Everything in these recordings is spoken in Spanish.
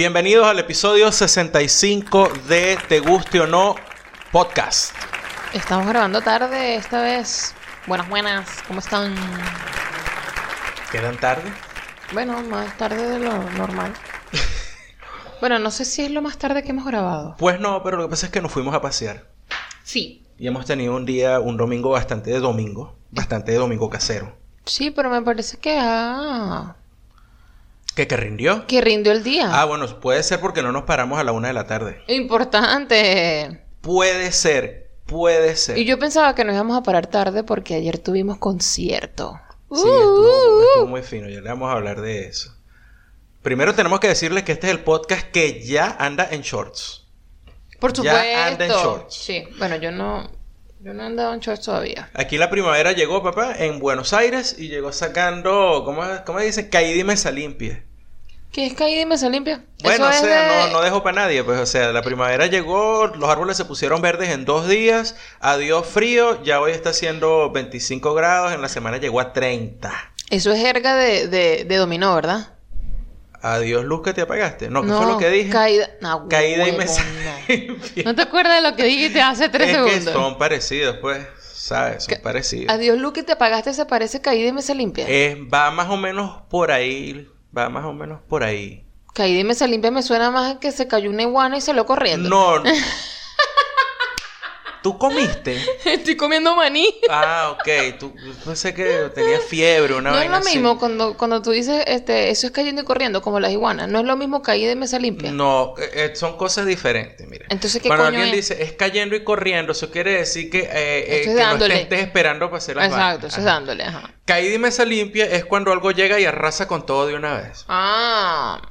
Bienvenidos al episodio 65 de Te Guste o No Podcast. Estamos grabando tarde esta vez. Buenas, buenas, ¿cómo están? ¿Quedan tarde? Bueno, más tarde de lo normal. bueno, no sé si es lo más tarde que hemos grabado. Pues no, pero lo que pasa es que nos fuimos a pasear. Sí. Y hemos tenido un día, un domingo bastante de domingo. Bastante de domingo casero. Sí, pero me parece que ah, ¿Qué que rindió? que rindió el día. Ah, bueno, puede ser porque no nos paramos a la una de la tarde. Importante. Puede ser, puede ser. Y yo pensaba que nos íbamos a parar tarde porque ayer tuvimos concierto. Sí, estuvo, Uh, estuvo muy fino. Ya le vamos a hablar de eso. Primero tenemos que decirles que este es el podcast que ya anda en shorts. Por Ya supuesto. anda en shorts. Sí, bueno, yo no, yo no he andado en shorts todavía. Aquí la primavera llegó, papá, en Buenos Aires y llegó sacando, ¿cómo, cómo dicen? Caída y mesa limpia. ¿Qué es caída y mesa limpia? Bueno, o Eso sea, de- no, no dejó para nadie, pues, o sea, la primavera llegó, los árboles se pusieron verdes en dos días, adiós frío, ya hoy está haciendo 25 grados, en la semana llegó a 30. Eso es jerga de, de, de dominó, ¿verdad? Adiós luz que te apagaste. No, ¿qué fue lo que dije? Caída, no, Caída y mesa no. limpia. ¿No te acuerdas de lo que dijiste hace tres es que son parecidos, pues, ¿sabes? Son parecidos. Adiós, Lu, que te apagaste se parece caída y mesa limpia. Eh, va más o menos por ahí, va más o menos por ahí. Y mesa limpia me suena más a que se cayó una iguana y salió corriendo. No. ¿Tú comiste? Estoy comiendo maní. Ah, ok. Tú yo pensé que tenías fiebre, una no es lo así. mismo cuando, cuando tú dices, este, eso es cayendo y corriendo, como las iguanas. No es lo mismo caída y mesa limpia. No, eh, eh, son cosas diferentes, mira. Entonces, ¿qué Cuando coño alguien es? dice es cayendo y corriendo, eso quiere decir que, eh, eh, Esto que no dándole. estés, esperando para hacer las Exacto, vainas. eso es Ajá. dándole, ajá. Caída y mesa limpia es cuando algo llega y arrasa con todo de una vez. Ah,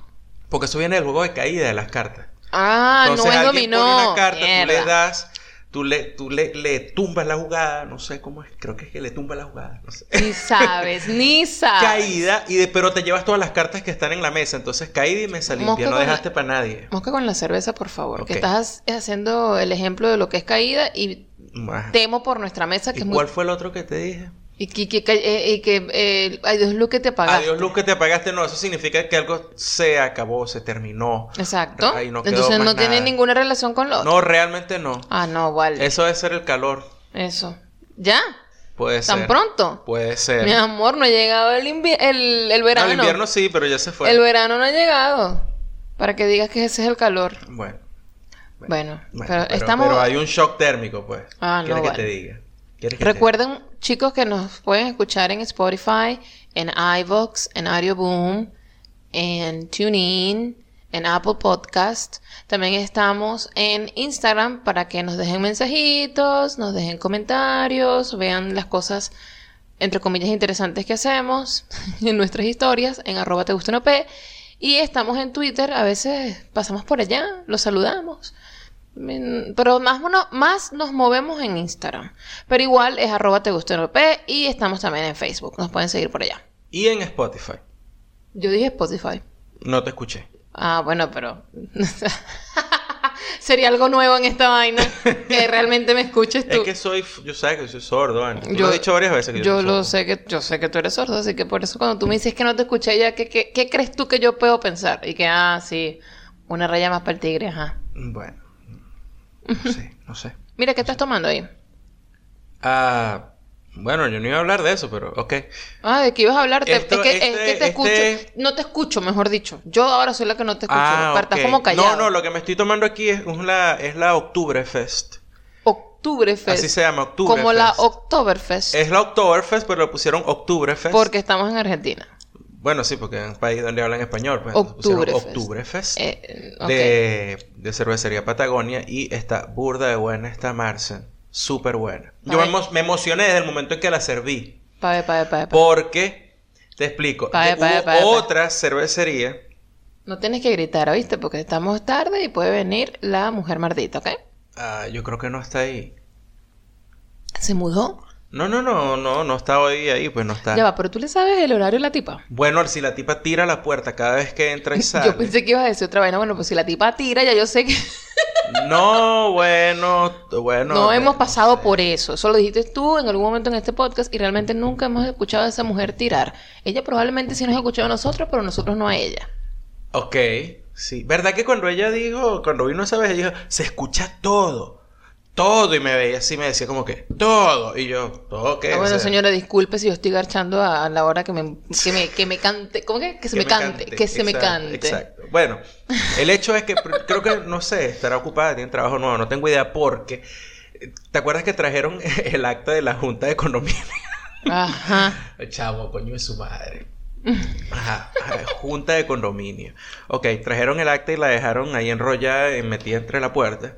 Porque eso viene del juego de caída de las cartas. ah, no es alguien dominó. pone una carta, tú le Mierda. das, tú le, tú le, le tumbas la jugada, no sé cómo es, creo que es que le tumbas la jugada, no sé. Ni sabes, ni sabes. Caída, y de, pero te llevas todas las cartas que están en la mesa. Entonces, caída y mesa limpia, Mosca no dejaste para nadie. Mosca con la cerveza, por favor. Que estás haciendo el ejemplo de lo que es caída y Ajá. temo por nuestra mesa que ¿Y es muy... cuál fue el otro que te dije? Y que, que, eh, y que eh, ay Dios, Lu, que te apagaste. Adiós, luz que te apagaste. No, eso significa que algo se acabó, se terminó. Exacto. No Entonces no tiene nada. ninguna relación con lo otro. No, realmente no. Ah, no, vale. Eso debe ser el calor. Eso. ¿Ya? Puede ¿Tan ser. pronto? Puede ser. Mi amor, no ha llegado el, el, el No, verano. el invierno sí, pero ya se fue. El verano no ha llegado. Para que digas que ese es el calor. Bueno. Bueno, Bueno, pero, estamos... pero hay un shock térmico, pues. Ah, no, ¿Quieres que te diga? ¿Quieres que te- Recuerden, chicos, que nos pueden escuchar en Spotify, en iVoox, en Audioboom, en TuneIn, en Apple Podcast. También estamos en Instagram para que nos dejen mensajitos, nos dejen comentarios, vean las cosas entre comillas interesantes que hacemos en nuestras historias, en arroba te gusta. Y estamos en Twitter, a veces pasamos por allá, los saludamos. Pero más, mono- más nos movemos en Instagram. Pero igual es arroba te gusta y estamos también en Facebook. Nos pueden seguir por allá. Y en Spotify. Yo dije Spotify. No te escuché. Ah, bueno, pero... Sería algo nuevo en esta vaina que realmente me escuches tú. Es que soy, yo sé que soy sordo. Tú Yo- lo he dicho varias veces que yo, Yo soy lo sordo. sé que yo sé que tú eres sordo, así que por eso cuando tú me dices que no te escuché ya, ¿qué, qué, qué crees tú que yo puedo pensar? Y que, ah, sí, una raya más para el tigre, ajá. Bueno. No sé, no sé. Mira, ¿qué estás tomando ahí? Ah, bueno, yo no iba a hablar de eso, pero ok. Ah, ¿de qué ibas a hablar? Esto- es, que, es este- que te escucho. este- No te escucho, mejor dicho. Yo ahora soy la que no te escucho. Ah, estás ok. como callado. No, no, lo que me estoy tomando aquí es la, es la Oktoberfest. Oktoberfest. Así se llama, Oktoberfest. Como la Oktoberfest. Es la Oktoberfest, pero le pusieron Oktoberfest. Porque estamos en Argentina. Bueno, sí, porque en un país donde hablan español, pues Oktoberfest. Oktoberfest. Eh, de, de cervecería Patagonia y está burda de buena esta Marsen. Súper buena. Yo me, emo- me emocioné desde el momento en que la serví. Pa' pa'. Porque, te explico, Pa' ver, de- pa' ver, hubo otra cervecería. No tienes que gritar, ¿oíste? Porque estamos tarde y puede venir la mujer mardita, ¿ok? ah, yo creo que no está ahí. ¿Se mudó? No, no, no, no, no está hoy ahí, pues no está. Ya va, pero tú le sabes el horario de la tipa. Bueno, si la tipa tira la puerta cada vez que entra y sale. Yo pensé que ibas a decir otra vaina. Bueno, pues si la tipa tira, ya yo sé que No, bueno, bueno. no, hemos pasado sé. por eso. Eso lo dijiste tú en algún momento en este podcast y realmente nunca hemos escuchado a esa mujer tirar. Ella probablemente sí nos ha escuchado a nosotros, pero nosotros no a ella. Ok, Sí, ¿verdad que cuando ella dijo, cuando vino esa vez, ella dijo, se escucha todo, todo, y me veía así, me decía como que, todo, y yo, ¿todo qué? Ah, O bueno, sea, señora, disculpe si yo estoy garchando a, la hora que me, que me, que me cante. ¿Cómo que? Que se me, cante, Que se me cante. Exacto. Bueno, el hecho es que creo que, no sé, estará ocupada, tiene trabajo nuevo, no tengo idea porque... ¿Te acuerdas que trajeron el acta de la Junta de Economía? Ajá. Chavo, coño de su madre. Ajá, ajá, Junta de condominio. Ok, trajeron el acta y la dejaron ahí enrollada, metida entre la puerta.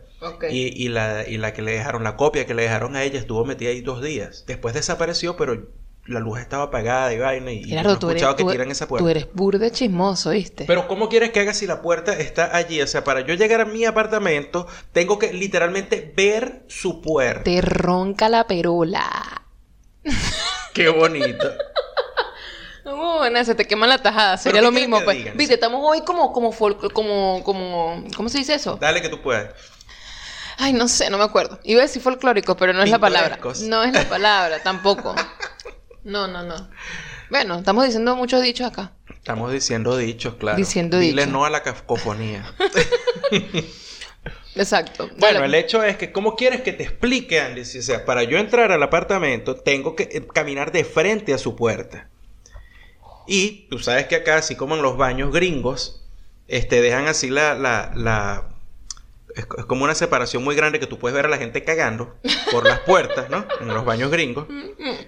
Y, y la, y la que le dejaron, la copia que le dejaron a ella estuvo metida ahí dos días. Después desapareció, pero la luz estaba apagada y vaina. Y, y Gerardo, no tú eres, escuchado que tú- tiran esa puerta. tú eres burde chismoso, ¿viste? Pero ¿cómo quieres que haga si la puerta está allí? O sea, para yo llegar a mi apartamento, tengo que literalmente ver su puerta. Te ronca la perola. Qué bonito. No, bueno, se te quema la tajada. Sería ¿qué lo mismo, pues. Viste, estamos hoy como, como, como, como, ¿cómo se dice eso? Dale que tú puedes. Ay, no sé, no me acuerdo. Iba a decir folclórico, pero no es la palabra. No es la palabra, tampoco. No, no, no. Bueno, estamos diciendo muchos dichos acá. Estamos diciendo dichos, claro. Diciendo Dile dichos. no a la cacofonía. Exacto. Bueno, Dale. el hecho es que, ¿cómo quieres que te explique, Andy? O sea, para yo entrar al apartamento, tengo que eh, caminar de frente a su puerta. Y tú sabes que acá, así como en los baños gringos, este, dejan así la, la, la- es, es como una separación muy grande que tú puedes ver a la gente cagando por las puertas, ¿no? En los baños gringos.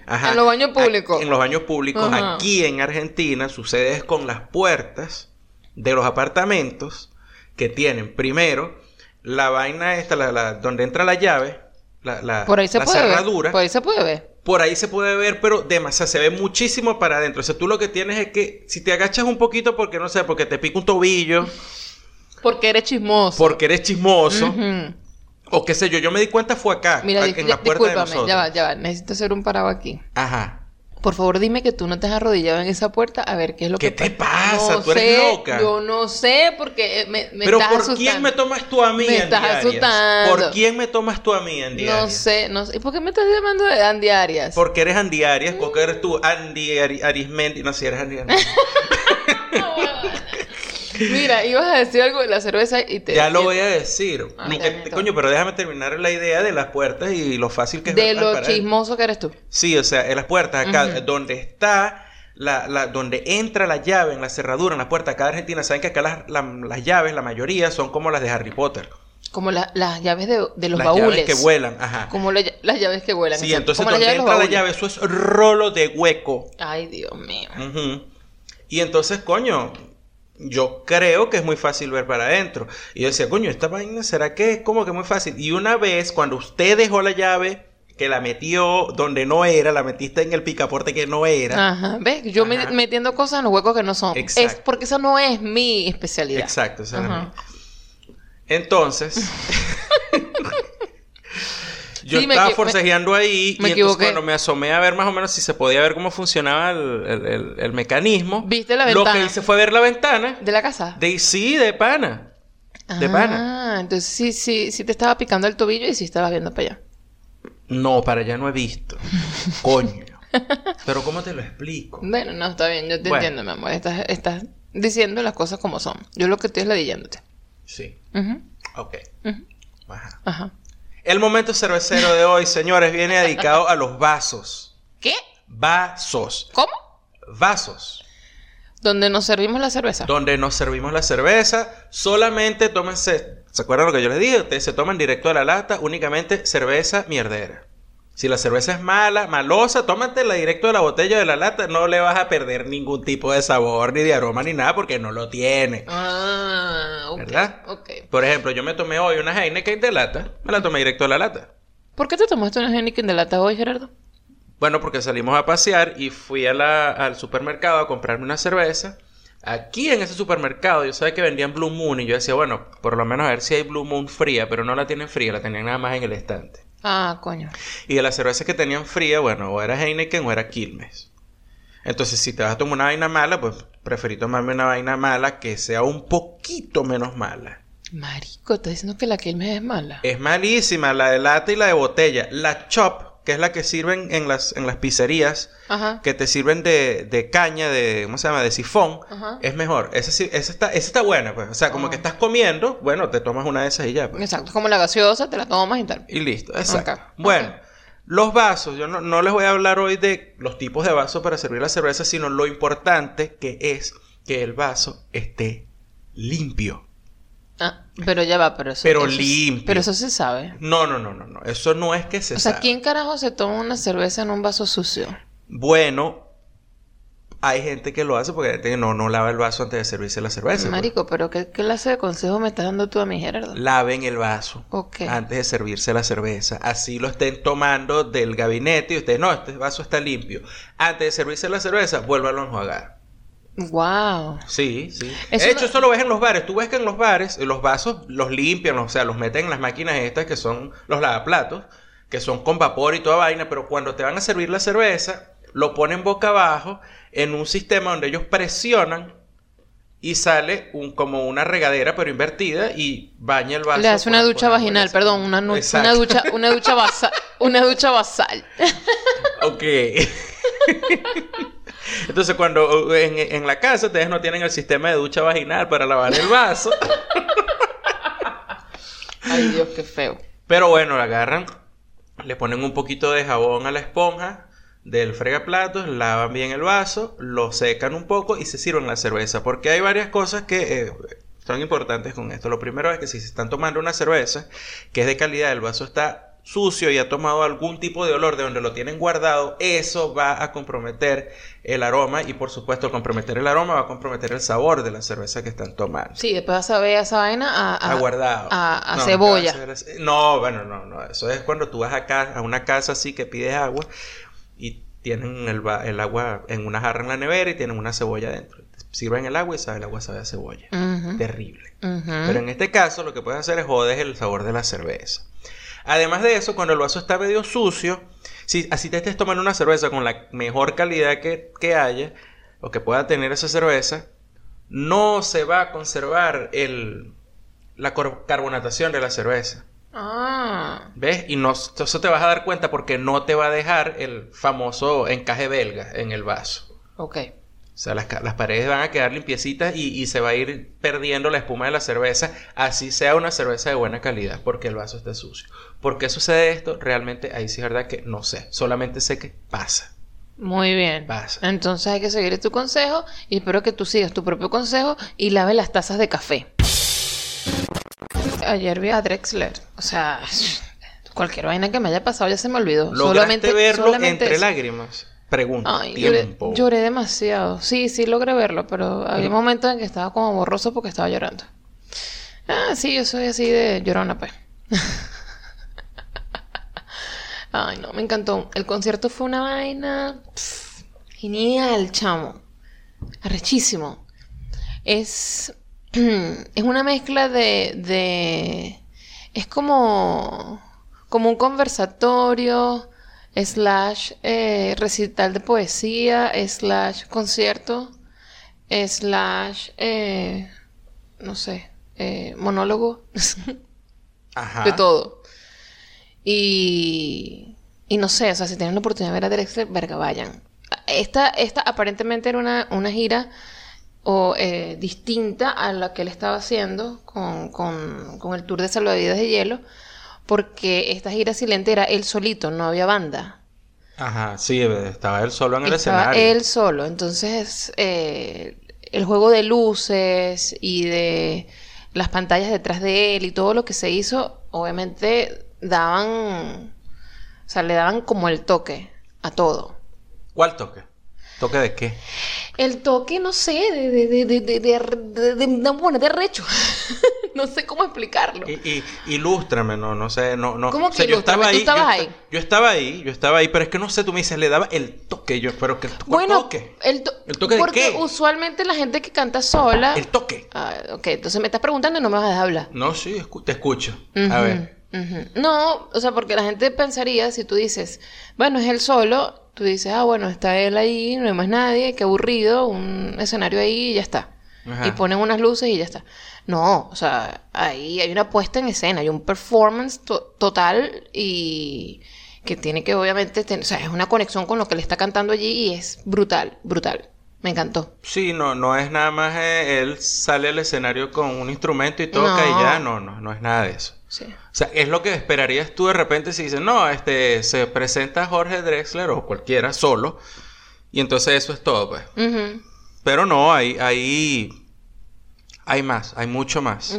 Ajá. En los baños públicos. En los baños públicos. Ajá. Aquí en Argentina sucede es con las puertas de los apartamentos que tienen primero la vaina esta, la, la- donde entra la llave, la, la, Por ahí se la puede cerradura. ver. Por ahí se puede ver. Por ahí se puede ver, pero demasiado, se ve muchísimo para adentro. O sea, tú lo que tienes es que si te agachas un poquito porque no sé, porque te pica un tobillo, Porque eres chismoso. porque eres chismoso, o qué sé yo, yo me di cuenta fue acá, Mira, en la puerta de nosotros. ya va, ya va. Necesito hacer un parado aquí. Ajá. Por favor, dime que tú no te has arrodillado en esa puerta a ver qué es lo ¿Qué que te pasa? No Tú eres sé, loca. Yo no sé porque me, me Pero estás ¿por asustando. quién me tomas tú a mí Me en estás diarias? asustando. ¿Por quién me tomas tú a mí en diarias? No sé, no sé. ¿Y por qué me estás llamando de Andy Arias? Porque eres Andy Arias, porque eres tú Andy Ari- Arismendi, no si eres Andy Arias. Mira, ibas a decir algo de la cerveza y te... ya lo voy a decir. Ah, que- coño, pero déjame terminar la idea de las puertas y lo fácil que es De lo chismoso que eres tú. Sí, o sea, en las puertas acá, donde está la, la- donde entra la llave en la cerradura, en la puerta acá de Argentina, saben que acá las, la- las llaves, la mayoría, son como las de Harry Potter. Como la- las llaves de, de los las baúles. llaves que vuelan, ajá. Como la- las llaves que vuelan. Sí, entonces las donde entra la llave, eso es rolo de hueco. Ay, Dios mío. Y entonces, coño, yo creo que es muy fácil ver para adentro. Y yo decía, coño, esta vaina, ¿será que es como que muy fácil? Y una vez, cuando usted dejó la llave, que la metió donde no era, la metiste en el picaporte que no era. Ajá, ¿ves? Yo Ajá. metiendo cosas en los huecos que no son. Exacto. Es porque esa no es mi especialidad. Exacto, esa. Entonces, yo Sí, estaba forcejeando ahí me y entonces cuando me asomé a ver más o menos si se podía ver cómo funcionaba el, el- el- el mecanismo, ¿Viste la lo ventana? que hice fue ver la ventana. ¿De la casa? De sí, de pana. De ah, pana. entonces sí, sí, sí te estaba picando el tobillo y sí estabas viendo para allá. No, para allá no he visto. Coño. Pero ¿cómo te lo explico? Bueno, no, está bien, yo te Bueno. entiendo, mi amor. Estás, estás diciendo las cosas como son. Yo lo que estoy es ladillándote. Sí. Ujú, Ok. Ajá. Ajá. El momento cervecero de hoy, señores, viene dedicado a los vasos. ¿Qué? Vasos. ¿Cómo? Vasos. Donde nos servimos la cerveza. Donde nos servimos la cerveza. Solamente tómense. ¿Se acuerdan lo que yo les dije? Ustedes se toman directo a la lata. Únicamente cerveza mierdera. Si la cerveza es mala, malosa, tómatela directo de la botella de la lata. No le vas a perder ningún tipo de sabor, ni de aroma, ni nada, porque no lo tiene. Ah, ok. ¿Verdad? Ok. Por ejemplo, yo me tomé hoy una Heineken de lata. Me la tomé directo de la lata. ¿Por qué te tomaste una Heineken de lata hoy, Gerardo? Bueno, porque salimos a pasear y fui a la- al supermercado a comprarme una cerveza. Aquí en ese supermercado yo sabía que vendían Blue Moon y yo decía, bueno, por lo menos a ver si hay Blue Moon fría, pero no la tienen fría, la tenían nada más en el estante. Ah, coño. Y de las cervezas que tenían fría, bueno, o era Heineken o era Quilmes. Entonces, si te vas a tomar una vaina mala, pues preferí tomarme una vaina mala que sea un poquito menos mala. Marico, estás diciendo que la Quilmes es mala. Es malísima la de lata y la de botella. La Chop, que es la que sirven en las, en las pizzerías, Ajá. que te sirven de, de caña, de, ¿cómo se llama? De sifón, Ajá. es mejor. Esa, esa, está, esa está buena, pues. O sea, como Ah. que estás comiendo, bueno, te tomas una de esas y ya, pues. Exacto, como la gaseosa, te la tomas y tal. Y listo, exacto. Ok, Bueno, los vasos, yo no, no les voy a hablar hoy de los tipos de vasos para servir la cerveza, sino lo importante que es que el vaso esté limpio. Ah, pero ya va, pero eso. Pero eso limpio. Pero eso se sabe. No, no, no, no, no. Eso no es que se O sea, sabe. ¿quién carajo se toma una cerveza en un vaso sucio? Bueno, hay gente que lo hace porque hay gente que no, no lava el vaso antes de servirse la cerveza. pues. Marico, pero ¿qué clase de consejo me estás dando tú a mi Gerardo? Laven el vaso Ok. antes de servirse la cerveza. Así lo estén tomando del gabinete y ustedes, no, este vaso está limpio. Antes de servirse la cerveza, vuélvalo a enjuagar. Wow. Sí, sí. Eso de hecho, no- eso lo ves en los bares. Tú ves que en los bares los vasos los limpian, o sea, los meten en las máquinas estas que son los lavaplatos, que son con vapor y toda vaina, pero cuando te van a servir la cerveza, lo ponen boca abajo en un sistema donde ellos presionan y sale un, como una regadera pero invertida y baña el vaso. Le hace una por- ducha por vaginal, perdón, una, una ducha, una ducha basal, una ducha basal. Ok. Entonces, cuando uh, en, en la casa ustedes no tienen el sistema de ducha vaginal para lavar el vaso, Ay, Dios, qué feo. pero bueno, la agarran, le ponen un poquito de jabón a la esponja del fregaplatos, lavan bien el vaso, lo secan un poco y se sirven la cerveza. Porque hay varias cosas que eh, son importantes con esto. Lo primero es que si se están tomando una cerveza que es de calidad, el vaso está sucio y ha tomado algún tipo de olor de donde lo tienen guardado, eso va a comprometer el aroma y por supuesto comprometer el aroma va a comprometer el sabor de la cerveza que están tomando. Sí, después vas a ver esa vaina a, a- Ha guardado. a- a No, cebolla. ¿qué va a? No, bueno, no, no. Eso es cuando tú vas a una casa así que pides agua y tienen el, agua en una jarra en la nevera y tienen una cebolla dentro. Sirven el agua y sabe el agua sabe a cebolla. Terrible. Pero en este caso lo que puedes hacer es joder el sabor de la cerveza. Además de eso, cuando el vaso está medio sucio, si así te estés tomando una cerveza con la mejor calidad que, que haya o que pueda tener esa cerveza, no se va a conservar el, la carbonatación de la cerveza. Ah, ¿Ves? Y no, eso te vas a dar cuenta porque no te va a dejar el famoso encaje belga en el vaso. ok. O sea, las, paredes van a quedar limpiecitas y, y se va a ir perdiendo la espuma de la cerveza, así sea una cerveza de buena calidad, porque el vaso está sucio. ¿Por qué sucede esto? Realmente ahí sí es verdad que no sé. Solamente sé que pasa. Muy bien. Pasa. Entonces hay que seguir tu consejo y espero que tú sigas tu propio consejo y lave las tazas de café. Ayer vi a Drexler. O sea, cualquier vaina que me haya pasado ya se me olvidó. ¿Lograste solamente verlo solamente entre eso. lágrimas? Pregunta. Ay, lloré demasiado. Sí, sí logré verlo, pero había momentos en que estaba como borroso porque estaba llorando. Ah, sí, yo soy así de llorona, pues. Ay, no, me encantó. El concierto fue una vaina pf, genial, chamo. Arrechísimo. Es es una mezcla de de es como como un conversatorio slash eh, recital de poesía slash concierto slash eh, no sé eh, monólogo Ajá. de todo. Y, y no sé, o sea, si tienen la oportunidad de ver a Drexler, verga, vayan. Esta, esta aparentemente era una, una gira o, eh, distinta a la que él estaba haciendo con, con, con el tour de salvavidas de hielo, porque esta gira silente era él solito, no había banda. Ajá, sí, estaba él solo en el Estaba escenario. él solo. Entonces, eh, el juego de luces y de las pantallas detrás de él y todo lo que se hizo, obviamente daban, o sea, le daban como el toque a todo. ¿Cuál toque? ¿Toque de qué? El toque, no sé, de, de, de, de, recho. no sé cómo explicarlo. Y, ilústrame, no, no sé, no, no. ¿Cómo que yo estaba ahí, yo, estaba ahí, yo estaba ahí, pero es que no sé, tú me dices, le daba el toque, yo espero que el toque. Bueno, toque? El, toque de qué? Porque usualmente la gente que canta sola. El toque. Ah, ok, entonces me estás preguntando y no me vas a dejar hablar. No, sí, te escucho. A ver. No, o sea, porque la gente pensaría, si tú dices, bueno, es él solo, tú dices, ah, bueno, está él ahí, no hay más nadie, qué aburrido, un escenario ahí y ya está. Ajá. Y ponen unas luces y ya está. No, o sea, ahí hay una puesta en escena, hay un performance to- total y que tiene que obviamente, tener, o sea, es una conexión con lo que le está cantando allí y es brutal, brutal. Me encantó. Sí, no, no es nada más eh, él sale al escenario con un instrumento y toca y No. ya, no, no, no es nada de eso. Sí. O sea, es lo que esperarías tú de repente si dices, no, este, se presenta Jorge Drexler o cualquiera solo, y entonces eso es todo, pues. Pero no, hay, hay, hay más, hay mucho más.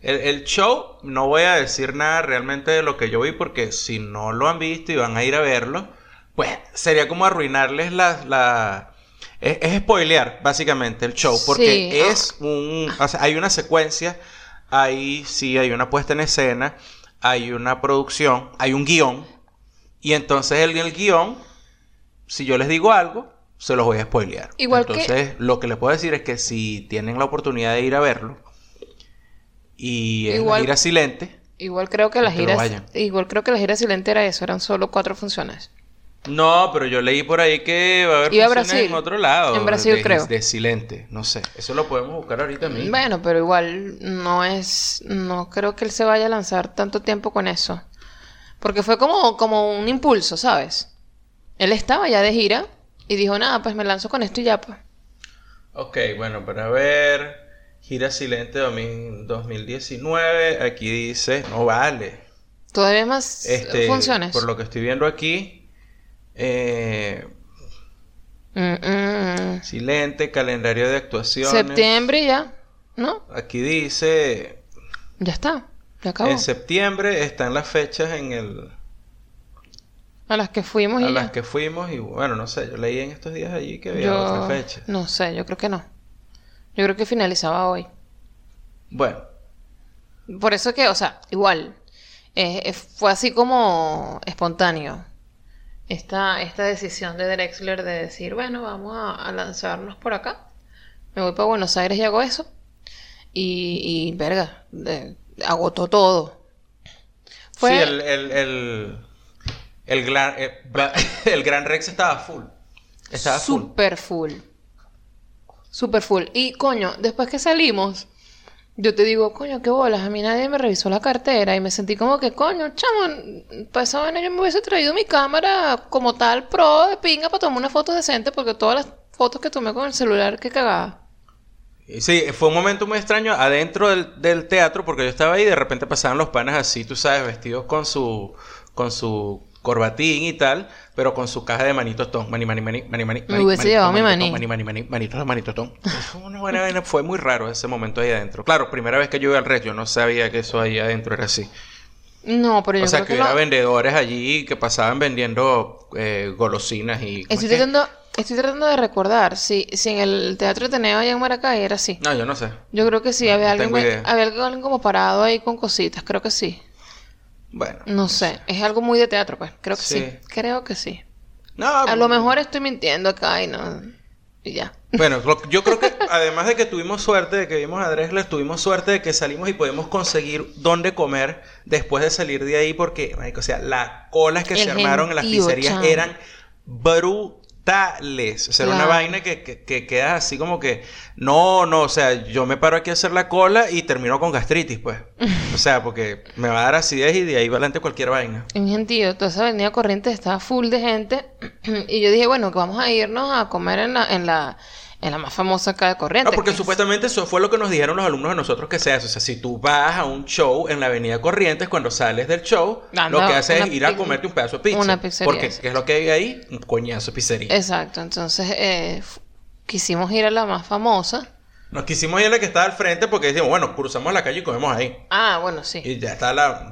El, el show, no voy a decir nada realmente de lo que yo vi, porque si no lo han visto y van a ir a verlo, pues sería como arruinarles la... la es, es spoilear, básicamente, el show, porque Sí. es un... O sea, hay una secuencia, hay, sí, hay una puesta en escena, hay una producción, hay un guion, y entonces el, el guion, si yo les digo algo, se los voy a spoilear. Igual que- entonces, lo que les puedo decir es que si tienen la oportunidad de ir a verlo, y la Igual- gira silente. Igual creo que la gira, igual creo que la gira silente era eso, eran solo cuatro funciones. No, pero yo leí por ahí que va a haber Iba a funciones Brasil. en otro lado. En Brasil, de, creo. De silente, no sé. Eso lo podemos buscar ahorita mismo. Bueno, pero igual no es, no creo que él se vaya a lanzar tanto tiempo con eso. Porque fue como, como un impulso, ¿sabes? Él estaba ya de gira y dijo, nada, pues me lanzo con esto y ya, pues. Ok, bueno, para ver. Gira silente 2000 2019. Aquí dice, no vale. Todavía más Este, funciones. Por lo que estoy viendo aquí. Eh, Mm, mm. silente, calendario de actuaciones. Septiembre ya, ¿no? Aquí dice. Ya está, ya acabó. En septiembre están las fechas en el. A las que fuimos A y las ya. que fuimos y bueno, no sé, yo leí en estos días allí que había Yo otra fecha. no sé, yo creo que no. Yo creo que finalizaba hoy. Bueno, Por eso que, o sea, igual, eh, eh, fue así como espontáneo. Esta, esta decisión de Drexler de decir, bueno, vamos a, a lanzarnos por acá. Me voy para Buenos Aires y hago eso. Y, y verga, de- agotó todo. Fue, sí, el, el, el, el, gran, eh, el Gran Rex estaba full. Estaba full. super full. Super full. Y coño, después que salimos, yo te digo, coño, qué bolas, a mí nadie me revisó la cartera y me sentí como que, coño, chamo, para esa vaina yo me hubiese traído mi cámara como tal pro de pinga para tomar una foto decente porque todas las fotos que tomé con el celular que cagaba. Sí, fue un momento muy extraño adentro del, del teatro porque yo estaba ahí y de repente pasaban los panas así, tú sabes, vestidos con su con su corbatín y tal, pero con su caja de manitos ton, mani mani mani mani mani. Me hubiese llevado mi manito, maní. Mani mani mani manitos manitos ton. Fue una buena vaina, fue muy raro ese momento ahí adentro. Claro, primera vez que yo iba al red, yo no sabía que eso ahí adentro era así. No, pero yo O sea, creo que que hubiera lo- vendedores allí que pasaban vendiendo eh, golosinas y... ¿cómo Estoy que? tratando, estoy tratando de recordar si, si en el Teatro Ateneo allá en Maracay era así. No, yo no sé. Yo creo que sí, había no alguien, había alguien como parado ahí con cositas, creo que sí. Bueno. No sé, es algo muy de teatro, pues. Creo que sí. Sí. Creo que sí. No, A lo mejor estoy mintiendo acá y no. Y ya. Bueno, yo creo que además de que tuvimos suerte de que vimos a Drexler, tuvimos suerte de que salimos y podemos conseguir dónde comer después de salir de ahí porque, o sea, las colas que El se armaron en las pizzerías eran brutales. O sea, una vaina que, que, que quedas así como que, no, no, o sea, yo me paro aquí a hacer la cola y termino con gastritis, pues. O sea, porque me va a dar acidez y de ahí va adelante cualquier vaina. En gentío, toda esa avenida Corrientes estaba full de gente. y yo dije, bueno, que vamos a irnos a comer en la, en la, en la más famosa acá de Corrientes. Porque que es- supuestamente eso fue lo que nos dijeron los alumnos de nosotros que se hace. O sea, si tú vas a un show en la Avenida Corrientes, cuando sales del show, Anda, lo que haces es ir a comerte un pedazo de pizza. una pizzería, Porque. ¿qué es lo que hay ahí? Un coñazo de pizzería. Exacto, entonces eh, quisimos ir a la más famosa. Nos quisimos ir a la que estaba al frente porque decimos, bueno, cruzamos la calle y comemos ahí. Ah, bueno, sí. Y ya está la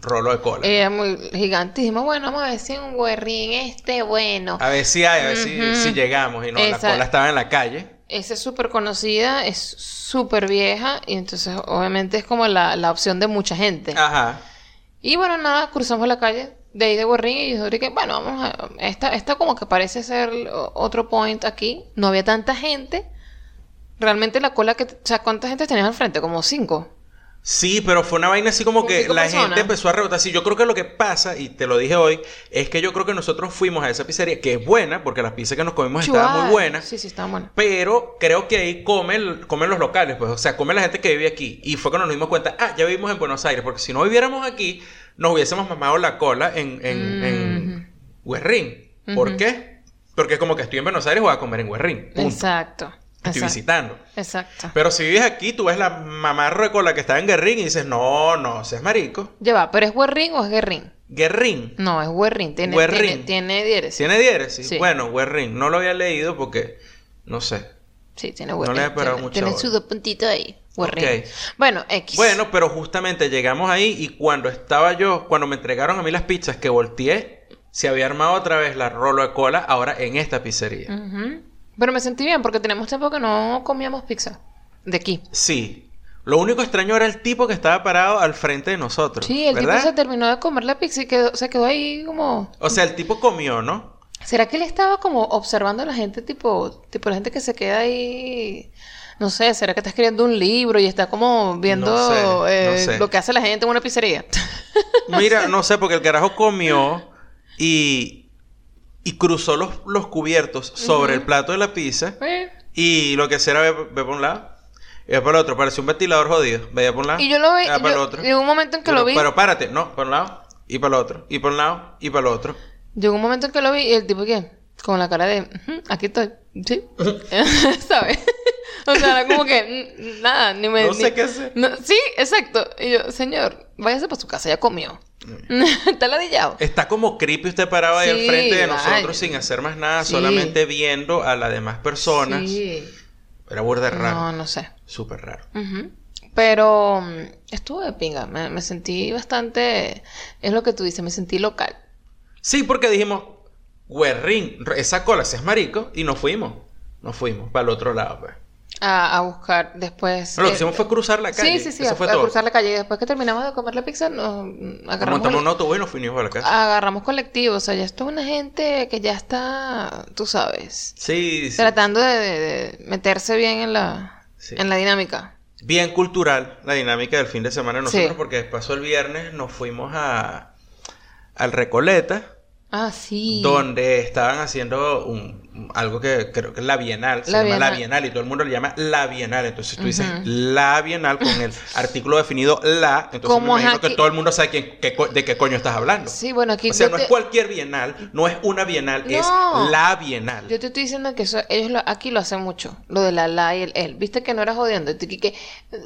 rolo de cola. Era muy gigante. Dijimos, bueno, vamos a ver si un guerrín este bueno. a ver si hay, a ver si, si llegamos. Y no, la cola estaba en la calle. Esa es súper conocida, es súper vieja y entonces obviamente es como la, la opción de mucha gente. Ajá. Y bueno, nada, cruzamos la calle de ahí de Guerrín y yo dije, bueno, vamos a... Esta, esta como que parece ser otro point aquí. No había tanta gente. Realmente la cola que... O sea, ¿cuánta gente tenías al frente? Como cinco. Sí, pero fue una vaina así como que la personas. gente empezó a rebotar. Sí, yo creo que lo que pasa, y te lo dije hoy, es que yo creo que nosotros fuimos a esa pizzería, que es buena, porque la pizza que nos comimos estaba Chua. muy buena. Sí, sí, estaba buena. Pero creo que ahí comen, comen los locales, pues, o sea, come la gente que vive aquí. Y fue cuando nos dimos cuenta, ah, ya vivimos en Buenos Aires, porque si no viviéramos aquí, nos hubiésemos mamado la cola en, en, en Huerrín. ¿Por Ujú. qué? Porque es como que estoy en Buenos Aires voy a comer en Huerrín. punto. Exacto. Estoy exacto, visitando. Exacto. Pero si vives aquí, tú ves la mamarro de cola que está en Guerrín y dices, no, no, seas marico. Ya va, ¿pero es Huerrín o es Guerrín? Guerrín. No, es Huerrín. Tiene, Huerrín. tiene, tiene diéresis. ¿Tiene diéresis? Sí. Bueno, Guerrín. No lo había leído porque, no sé. Sí, tiene No Huerrín. le he tiene, mucha tiene su dos puntitos ahí. Huerrín. Ok. Bueno, X. Bueno, pero justamente llegamos ahí y cuando estaba yo, cuando me entregaron a mí las pizzas que volteé, se había armado otra vez la rolo de cola ahora en esta pizzería. Pero me sentí bien porque tenemos tiempo que no comíamos pizza. De aquí. Sí. Lo único extraño era el tipo que estaba parado al frente de nosotros. Sí, el ¿verdad? tipo se terminó de comer la pizza y quedó, se quedó ahí como... O sea, el tipo comió, ¿no? ¿Será que él estaba como observando a la gente, tipo, tipo la gente que se queda ahí? No sé, ¿será que está escribiendo un libro y está como viendo No sé, no eh, sé. lo que hace la gente en una pizzería? Mira, no sé, porque el carajo comió y, y cruzó los, los cubiertos sobre el plato de la pizza Eh, y lo que hacía era ver por un lado y ver por el otro. Parecía un ventilador jodido. Veía por un lado. Y yo lo vi, veía para el otro. llegó un momento en que pero, lo vi, Pero párate, no, por un lado y para el otro. Y por un lado y para el otro. llegó un momento en que lo vi y el tipo que, con la cara de, "Ujú, aquí estoy, sí, ¿sabes? o sea, era como que, nada, ni me... No ni- sé qué hacer. no- sí, exacto. Y yo, señor, váyase para su casa, ya comió. Está ladillado. Está como creepy usted parado ahí al frente de nosotros sin hacer más nada, Sí. solamente viendo a las demás personas. Sí. Era burda raro. No, no sé. Súper raro. Pero mm, estuvo de pinga. Me, me sentí bastante. Es lo que tú dices, me sentí local. Sí, porque dijimos, Guerrín, esa cola si es marico, y nos fuimos. Nos fuimos para el otro lado, pues. A, a buscar después. No, lo que hicimos fue cruzar la calle. Sí, sí, sí. Eso a, fue a todo. cruzar la calle. Y después que terminamos de comer la pizza, nos agarramos, Montamos un autobús y nos fuimos a la casa. agarramos colectivo. O sea, ya esto es una gente que ya está, tú sabes, Sí, sí. tratando de, de- de meterse bien en la, Sí. en la dinámica. Bien cultural la dinámica del fin de semana de nosotros, Sí. porque pasó el viernes, nos fuimos a al Recoleta, Ah, sí. donde estaban haciendo un, algo que creo que es la Bienal, se La llama la Bienal. Y todo el mundo le llama la Bienal, entonces tú dices Ujú. la Bienal con el artículo definido la, entonces Como me imagino que todo el mundo sabe quién- qué co- de qué coño estás hablando. Sí, bueno, aquí O sea, no es cualquier Bienal, no es una Bienal, No. es la Bienal. Yo te estoy diciendo que eso, ellos lo- aquí lo hacen mucho, lo de la la y el él. Viste que no era jodiendo. Que, que,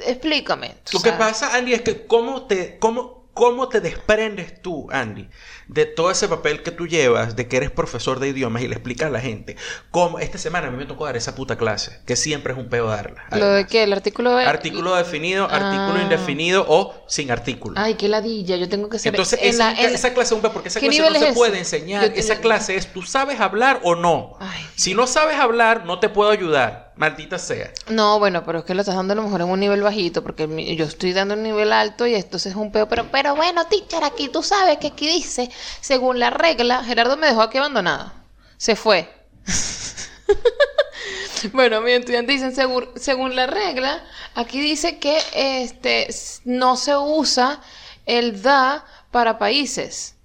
explícame. tú Lo que pasa, Andy, es que cómo te, cómo, cómo te desprendes tú, Andy, de todo ese papel que tú llevas, de que eres profesor de idiomas y le explicas a la gente. Cómo esta semana a mí me tocó dar esa puta clase, que siempre es un peo darla. Lo de que el artículo de... Artículo definido, artículo Ah. indefinido o sin artículo. Ay, qué ladilla. Yo tengo que ser... Entonces, en esa, la- en- esa clase es un peo, porque esa ¿Qué clase no es se ese? puede enseñar. Esa clase es, ¿tú sabes hablar o no? Ay. Si no sabes hablar, no te puedo ayudar. Maldita sea. No, bueno, pero es que lo estás dando a lo mejor en un nivel bajito, porque mi- yo estoy dando un nivel alto y entonces es un peo. Pero, pero bueno, teacher, aquí tú sabes que aquí dice, según la regla, Gerardo me dejó aquí abandonada. Se fue. bueno, mis estudiantes dicen, según, según la regla, aquí dice que este no se usa el da para países.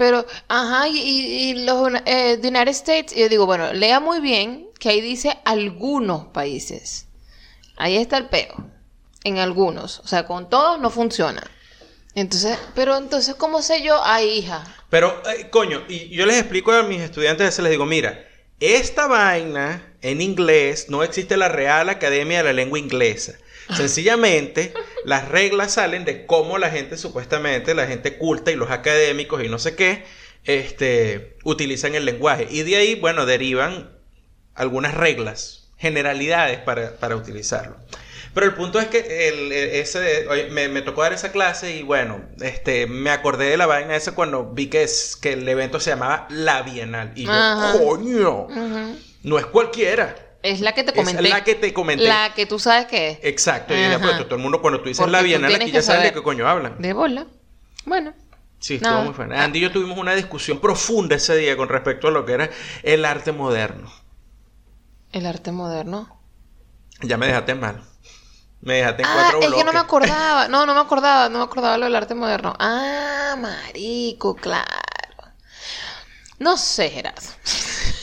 Pero, ajá, y, y- los eh, the United States, yo digo, bueno, lea muy bien que ahí dice algunos países. Ahí está el peo. En algunos. O sea, con todos no funciona. Entonces, pero entonces, ¿cómo sé yo? Ay, hija. Pero, eh, coño, y yo les explico a mis estudiantes, veces les digo, mira, esta vaina en inglés no existe la Real Academia de la Lengua Inglesa. Sencillamente, las reglas salen de cómo la gente, supuestamente, la gente culta y los académicos y no sé qué, este, utilizan el lenguaje. Y de ahí, bueno, derivan algunas reglas, generalidades para, para utilizarlo. Pero el punto es que el, ese, me, me tocó dar esa clase y bueno, este, me acordé de la vaina esa cuando vi que, es, que el evento se llamaba La Bienal. Y yo, Ajá. coño, no es cualquiera. Es la que te comenté. Es la que te comenté. La que tú sabes que es. Exacto. Todo el mundo cuando tú dices Porque La Bienal aquí que ya saben de qué coño hablan. De bola. Bueno. Sí, estuvo muy bueno. Andy y yo tuvimos una discusión profunda ese día con respecto a lo que era el arte moderno. El arte moderno. Ya me dejaste mal. Me dejaste en Ah, cuatro es que no me acordaba. No, no me acordaba. No me acordaba lo del arte moderno. Ah, marico, claro. No sé, Gerardo.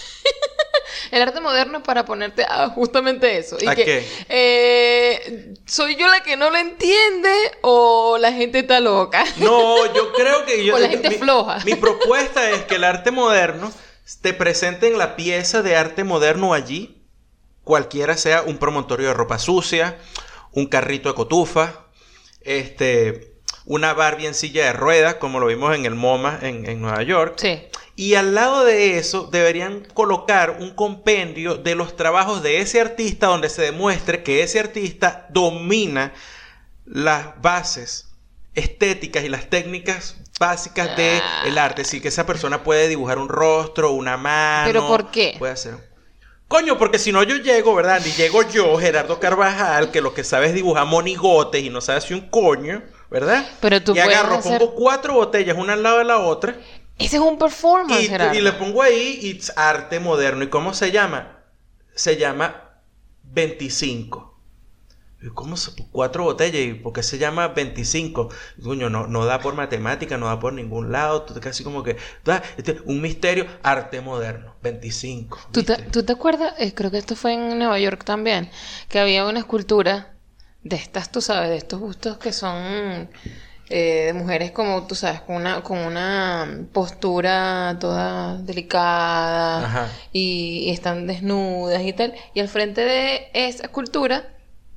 El arte moderno es para ponerte a justamente eso. Y ¿A que, qué? eh, ¿Soy yo la que no lo entiende o la gente está loca? No, yo creo que yo... O la gente mi, floja. Mi propuesta es que el arte moderno te presente en la pieza de arte moderno allí, cualquiera sea un promontorio de ropa sucia, un carrito de cotufa, este, una Barbie en silla de ruedas, como lo vimos en el MoMA en, en Nueva York. Sí. Y al lado de eso deberían colocar un compendio de los trabajos de ese artista donde se demuestre que ese artista domina las bases estéticas y las técnicas básicas del Ah. el arte. Así que esa persona puede dibujar un rostro, una mano. ¿Pero por qué? Puede hacer. Coño, porque si no yo llego, ¿verdad? Y llego yo, Gerardo Carvajal, que lo que sabe es dibujar monigotes y no sabe si un coño, ¿verdad? Pero tú y agarro, hacer- pongo cuatro botellas una al lado de la otra. Ese es un performance, Y, Gerardo. y le pongo ahí it's arte moderno. ¿Y cómo se llama? Se llama 25. ¿Y ¿Cómo se, cuatro botellas? ¿Y por qué se llama 25? Coño, no, no da por matemática, no da por ningún lado. Tú casi como que. este, un misterio, arte moderno, 25. ¿Tú te, tú te acuerdas? Eh, creo que esto fue en Nueva York también, que había una escultura de estas, tú sabes, de estos bustos que son eh, de mujeres como, tú sabes, con una, con una postura toda delicada Ajá. y, y están desnudas y tal. Y al frente de esa escultura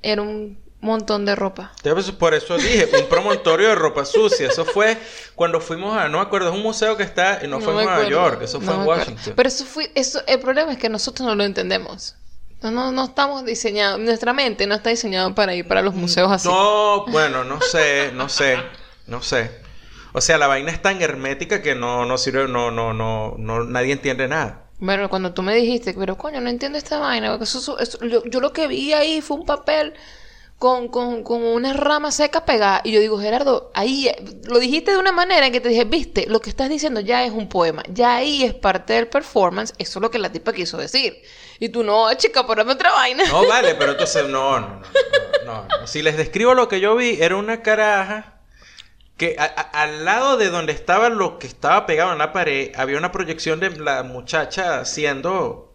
era un montón de ropa. Entonces, por eso dije, un promontorio de ropa sucia. Eso fue cuando fuimos a, no me acuerdo, es un museo que está, y no, fue en Nueva York, eso no fue en acuerdo. Washington. Pero eso fue, eso, el problema es que nosotros no lo entendemos. No, no, no estamos diseñados, nuestra mente no está diseñada para ir para los museos así. No, bueno, no sé, no sé, no sé. O sea, la vaina es tan hermética que no, no sirve, no, no, no, no, nadie entiende nada. Bueno, cuando tú me dijiste, pero coño, no entiendo esta vaina, porque eso, eso- eso- yo, yo lo que vi ahí fue un papel con, con, con una rama seca pegada. Y yo digo, Gerardo, ahí eh, lo dijiste de una manera en que te dije, viste, lo que estás diciendo ya es un poema, ya ahí es parte del performance, eso es lo que la tipa quiso decir. Y tú, no, chica, ponme otra vaina. No, vale, pero entonces, no, no, no, no, no. Si les describo lo que yo vi, era una caraja que a- a- al lado de donde estaba lo que estaba pegado en la pared, había una proyección de la muchacha haciendo,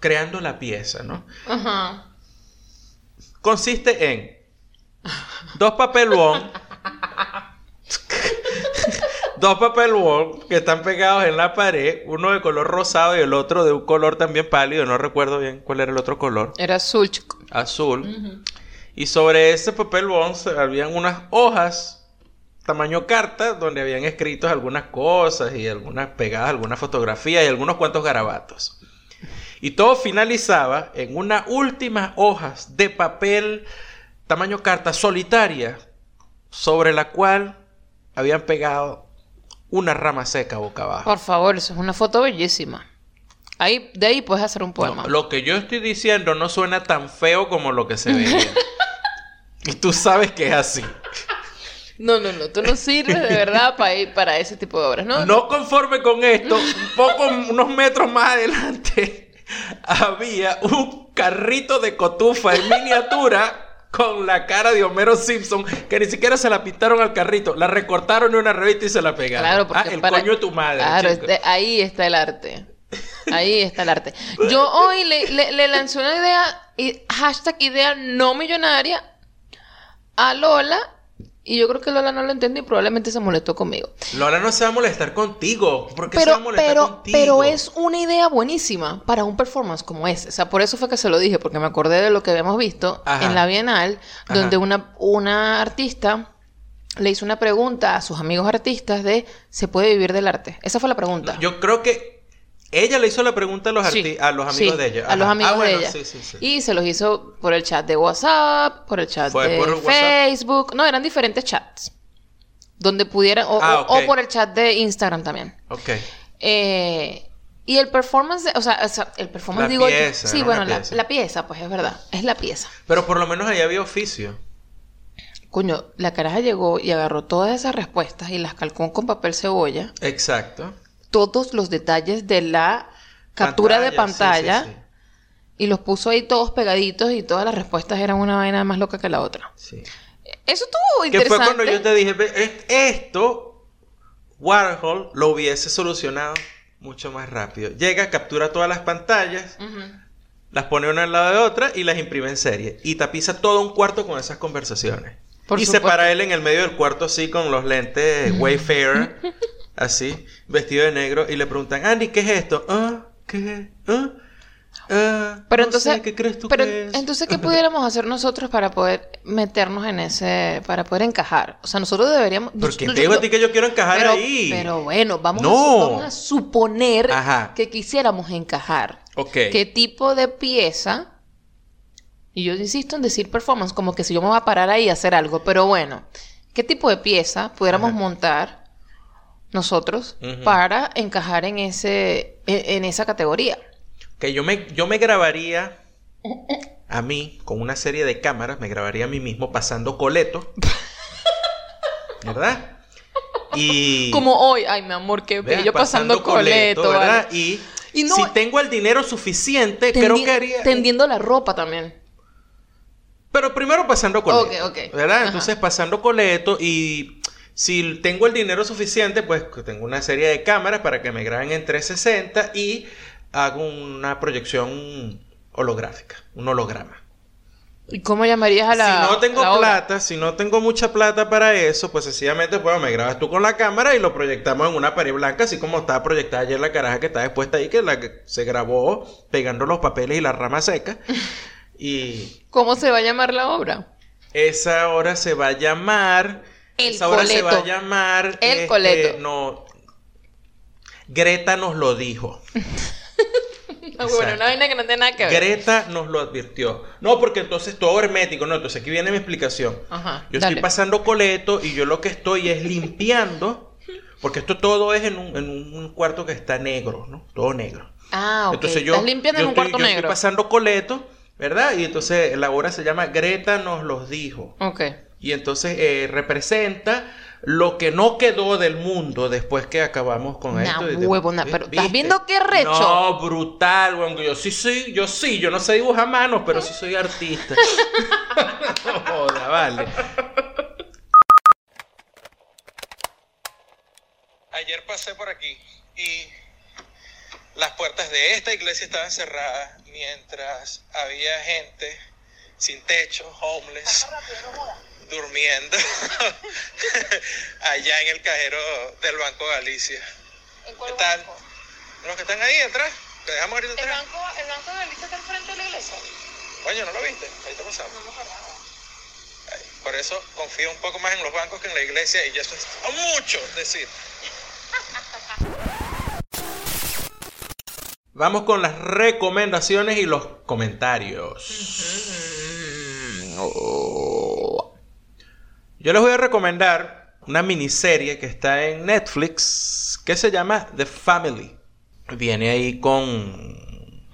creando la pieza, ¿no? Ajá. consiste en dos papel bond, dos papel bond que están pegados en la pared, uno de color rosado y el otro de un color también pálido, no recuerdo bien cuál era el otro color, Era azul, chico. azul. Y sobre ese papel bond habían unas hojas tamaño carta donde habían escritos algunas cosas y algunas pegadas, algunas fotografías y algunos cuantos garabatos. Y todo finalizaba en unas últimas hojas de papel tamaño carta solitaria sobre la cual habían pegado una rama seca boca abajo. Por favor, eso es una foto bellísima. Ahí, de ahí puedes hacer un poema. No, lo que yo estoy diciendo no suena tan feo como lo que se veía. y tú sabes que es así. No, no, no, tú no sirves de verdad para ir para ese tipo de obras, ¿no? No conforme con esto, un poco, unos metros más adelante, había un carrito de cotufa en miniatura con la cara de Homero Simpson, que ni siquiera se la pintaron al carrito, la recortaron en una revista y se la pegaron. Claro, porque ah, el para- coño de tu madre. Claro, este- ahí está el arte. Ahí está el arte. Yo hoy le, le- le lancé una idea, hashtag idea no millonaria, a Lola, y yo creo que Lola no lo entendió y probablemente se molestó conmigo. Lola no se va a molestar contigo. ¿Por qué se va a Pero, molestar pero, contigo? pero es una idea buenísima para un performance como ese. O sea, por eso fue que se lo dije, porque me acordé de lo que habíamos visto Ajá. en la Bienal, donde una, una artista le hizo una pregunta a sus amigos artistas de ¿se puede vivir del arte? Esa fue la pregunta. Yo creo que ella le hizo la pregunta a los, Sí, a los amigos sí, de ella. A los amigos Ah, bueno, de ella. sí, sí, sí. Y se los hizo por el chat de WhatsApp, por el chat ¿Fue de por WhatsApp? Facebook. No, eran diferentes chats. Donde pudieran, o, Ah, o- ok. o por el chat de Instagram también. Ok. Eh, y el performance, o, sea, o sea, el performance La digo yo- pieza, sí, ¿no? bueno, La pieza. la pieza, pues es verdad, es la pieza. Pero por lo menos ahí había oficio. Coño, la caraja llegó y agarró todas esas respuestas y las calcó con papel cebolla, Exacto. Todos los detalles de la captura de Pantalla, y los puso ahí todos pegaditos y todas las respuestas eran una vaina más loca que la otra. Sí. Eso estuvo Que interesante. fue cuando yo te dije, "Ve, es- esto Warhol lo hubiese solucionado mucho más rápido. Llega, captura todas las pantallas, las pone una al lado de otra y las imprime en serie. Y tapiza todo un cuarto con esas conversaciones. Por y se para él en el medio del cuarto así con los lentes Wayfarer, así, vestido de negro, y le preguntan, Andy, ¿qué es esto? Ah, ¿qué? ¿Ah? Ah, Pero no entonces, sé, ¿qué crees tú pero que es? entonces, ¿qué pudiéramos hacer nosotros para poder meternos en ese, para poder encajar? O sea, nosotros deberíamos... Porque te digo a ti que yo quiero encajar pero, ahí. pero bueno, vamos, a, No. su- vamos a suponer Ajá. que quisiéramos encajar. Ok. ¿Qué tipo de pieza? Y yo insisto en decir performance, como que si yo me voy a parar ahí a hacer algo, pero bueno, ¿qué tipo de pieza pudiéramos Ajá. montar nosotros para encajar en ese en, en esa categoría? Que yo me, yo me grabaría a mí con una serie de cámaras, me grabaría a mí mismo pasando coleto. ¿Verdad? Y. Como hoy, ay, mi amor, qué bello pasando, coleto, ¿verdad? ¿vale? Y, Y no- si tengo el dinero suficiente, creo que haría. Tendiendo la ropa también. Pero primero pasando coleto. Ok, ok. ¿Verdad? Ajá. Entonces pasando coleto y si tengo el dinero suficiente, pues tengo una serie de cámaras para que me graben en 360 y hago una proyección holográfica, un holograma. ¿Y cómo llamarías a la si no tengo la obra? plata, si no tengo mucha plata para eso, pues sencillamente, pues me grabas tú con la cámara y lo proyectamos en una pared blanca, así como estaba proyectada ayer la caraja que está expuesta ahí, que la que se grabó pegando los papeles y la rama seca. y ¿Cómo se va a llamar la obra? esa hora se va a llamar. El esa hora se va a coleto. llamar. este, El coleto. No. Greta nos lo dijo. Ah, bueno, una vaina que no tiene nada que ver. Greta nos lo advirtió. No, porque entonces todo hermético, no. Entonces aquí viene mi explicación. Ajá, Yo dale. estoy pasando coleto y yo lo que estoy es limpiando. Porque esto todo es en un, en un cuarto que está negro, ¿no? Todo negro. Ah, ok. Entonces yo. Estás limpiando yo en un estoy- cuarto yo estoy negro. pasando coleto, ¿verdad? Y entonces la obra se llama Greta nos los dijo. Ok. Y entonces eh, representa lo que no quedó del mundo después que acabamos con Una esto. y de- huevona, ¿vi- pero ¿estás viendo qué recho? No, brutal, weón. Yo sí soy, yo sí, yo no sé dibujar manos, pero sí soy artista. no joda, vale. Ayer pasé por aquí y las puertas de esta iglesia estaban cerradas mientras había gente sin techo, homeless, durmiendo allá en el cajero del Banco Galicia. ¿Qué tal? Los que están ahí atrás, te dejamos ahorita ¿El atrás. banco, ¿El banco de Galicia está enfrente de la iglesia? Coño, ¿no lo viste? Ahí pasando. Ahí. Por eso confío un poco más en los bancos que en la iglesia y ya eso es mucho decir. Vamos con las recomendaciones y los comentarios. Yo les voy a recomendar una miniserie que está en Netflix que se llama The Family. Viene ahí con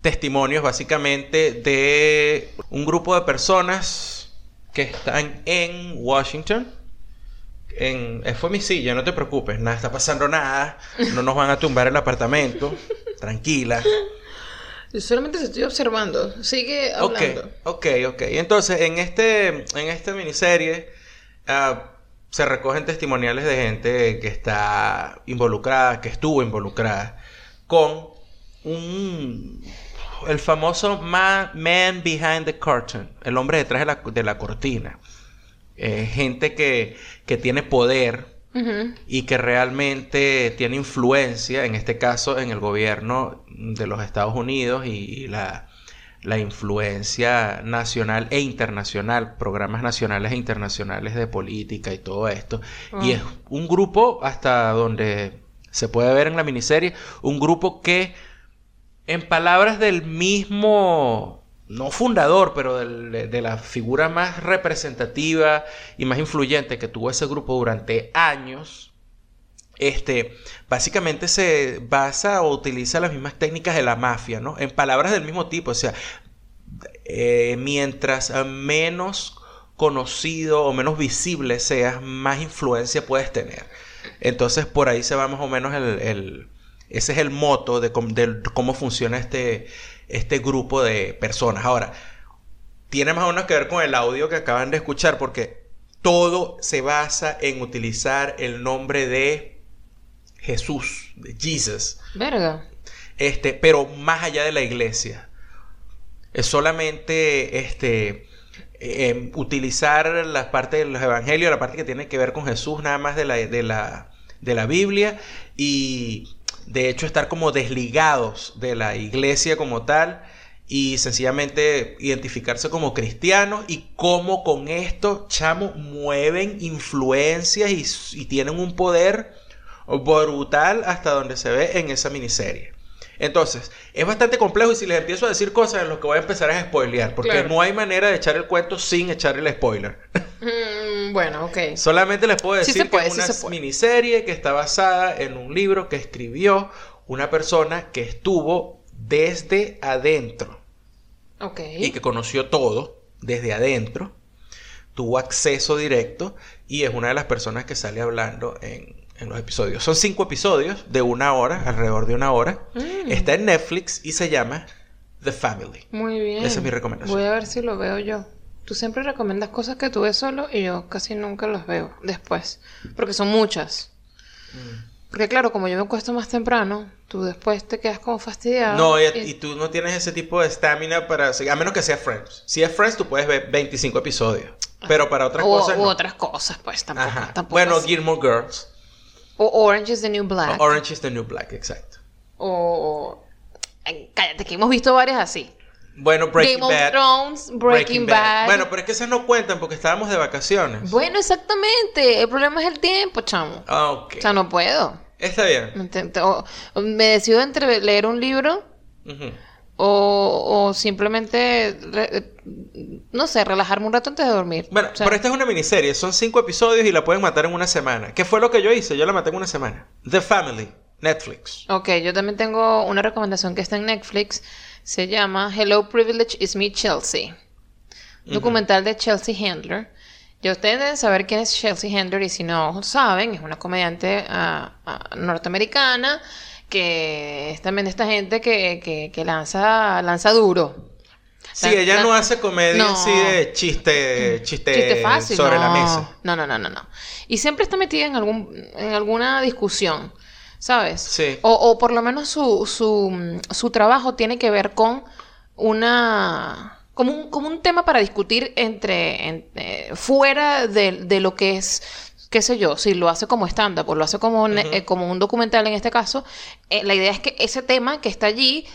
testimonios básicamente de un grupo de personas que están en Washington. En, fue mi silla, no te preocupes, nada está pasando nada, no nos van a tumbar el apartamento, tranquila. Yo solamente te estoy observando. Sigue hablando. ok, ok. Entonces, en este, en esta miniserie ah, se recogen testimoniales de gente que está involucrada, que estuvo involucrada con un el famoso man, man behind the curtain, el hombre detrás de la, de la cortina. Eh, gente que, que tiene poder, Y que realmente tiene influencia, en este caso en el gobierno de los Estados Unidos y, y la, la influencia nacional e internacional, programas nacionales e internacionales de política y todo esto. Y es un grupo, hasta donde se puede ver en la miniserie, un grupo que, en palabras del mismo, no fundador, pero de, la figura más representativa y más influyente que tuvo ese grupo durante años, este, básicamente se basa o utiliza las mismas técnicas de la mafia, ¿no? En palabras del mismo tipo, o sea, eh, mientras menos conocido o menos visible seas, más influencia puedes tener. Entonces por ahí se va más o menos el, ese es el moto de cómo funciona este, este grupo de personas. Ahora, tiene más o menos que ver con el audio que acaban de escuchar porque todo se basa en utilizar el nombre de Jesús, de Jesus. Verga. Este, pero más allá de la iglesia. Es solamente este, eh, utilizar la parte de los evangelios, la parte que tiene que ver con Jesús, nada más de la, de la, de la Biblia, y de hecho estar como desligados de la iglesia como tal y sencillamente identificarse como cristianos y cómo con esto, chamo, mueven influencias y, y tienen un poder brutal hasta donde se ve en esa miniserie. Entonces, es bastante complejo y si les empiezo a decir cosas, lo que voy a empezar es spoilear, porque Claro. no hay manera de echar el cuento sin echar el spoiler. Bueno, ok. Solamente les puedo decir puede, que es sí una miniserie que está basada en un libro que escribió una persona que estuvo desde adentro Ok. y que conoció todo desde adentro, tuvo acceso directo y es una de las personas que sale hablando en, en los episodios. Son cinco episodios de una hora, alrededor de una hora. Mm. Está en Netflix y se llama The Family. Muy bien. Esa es mi recomendación. Voy a ver si lo veo yo. Tú siempre recomiendas cosas que tú ves solo y yo casi nunca las veo después. Porque son muchas. Mm. Porque claro, como yo me acuesto más temprano, tú después te quedas como fastidiado. No, y, y- y tú no tienes ese tipo de estamina para seguir, a menos que sea Friends. Si es Friends, tú puedes ver 25 episodios. Pero para otras o, cosas. no. otras cosas, pues tampoco. Ajá. tampoco Bueno, así. Gilmore Girls. O Orange is the New Black. Orange is the New Black, exacto. O. Cállate, que hemos visto varias así. Bueno, Breaking Game of Bad. Thrones, Breaking, Bad. Bueno, pero es que esas no cuentan porque estábamos de vacaciones. Bueno, exactamente. El problema es el tiempo, chamo. Ah, ok. O sea, no puedo. Está bien. Me intento- o- me decido entre leer un libro o, o simplemente, re- no sé, relajarme un rato antes de dormir. Bueno, O sea, pero esta es una miniserie. Son cinco episodios y la pueden matar en una semana. ¿Qué fue lo que yo hice? Yo la maté en una semana. The Family. Netflix. Ok, yo también tengo una recomendación que está en Netflix. Se llama Hello Privilege is Me Chelsea. Un Documental de Chelsea Handler. Ya ustedes deben saber quién es Chelsea Handler y si no saben, es una comediante ah, ah, norteamericana que es también de esta gente que, que, que lanza, lanza duro. Sí, La- ella la- no hace comedia No. así de chiste, chiste, Chiste fácil. sobre no. la mesa. No, no, no, no, no. Y siempre está metida en algún, en alguna discusión, ¿sabes? Sí. O, o por lo menos su, su, su trabajo tiene que ver con una como un, como un tema para discutir entre, en- eh, fuera de, de lo que es qué sé yo, si lo hace como stand-up o lo hace como, un- eh, como un documental en este caso, eh, la idea es que ese tema que está allí,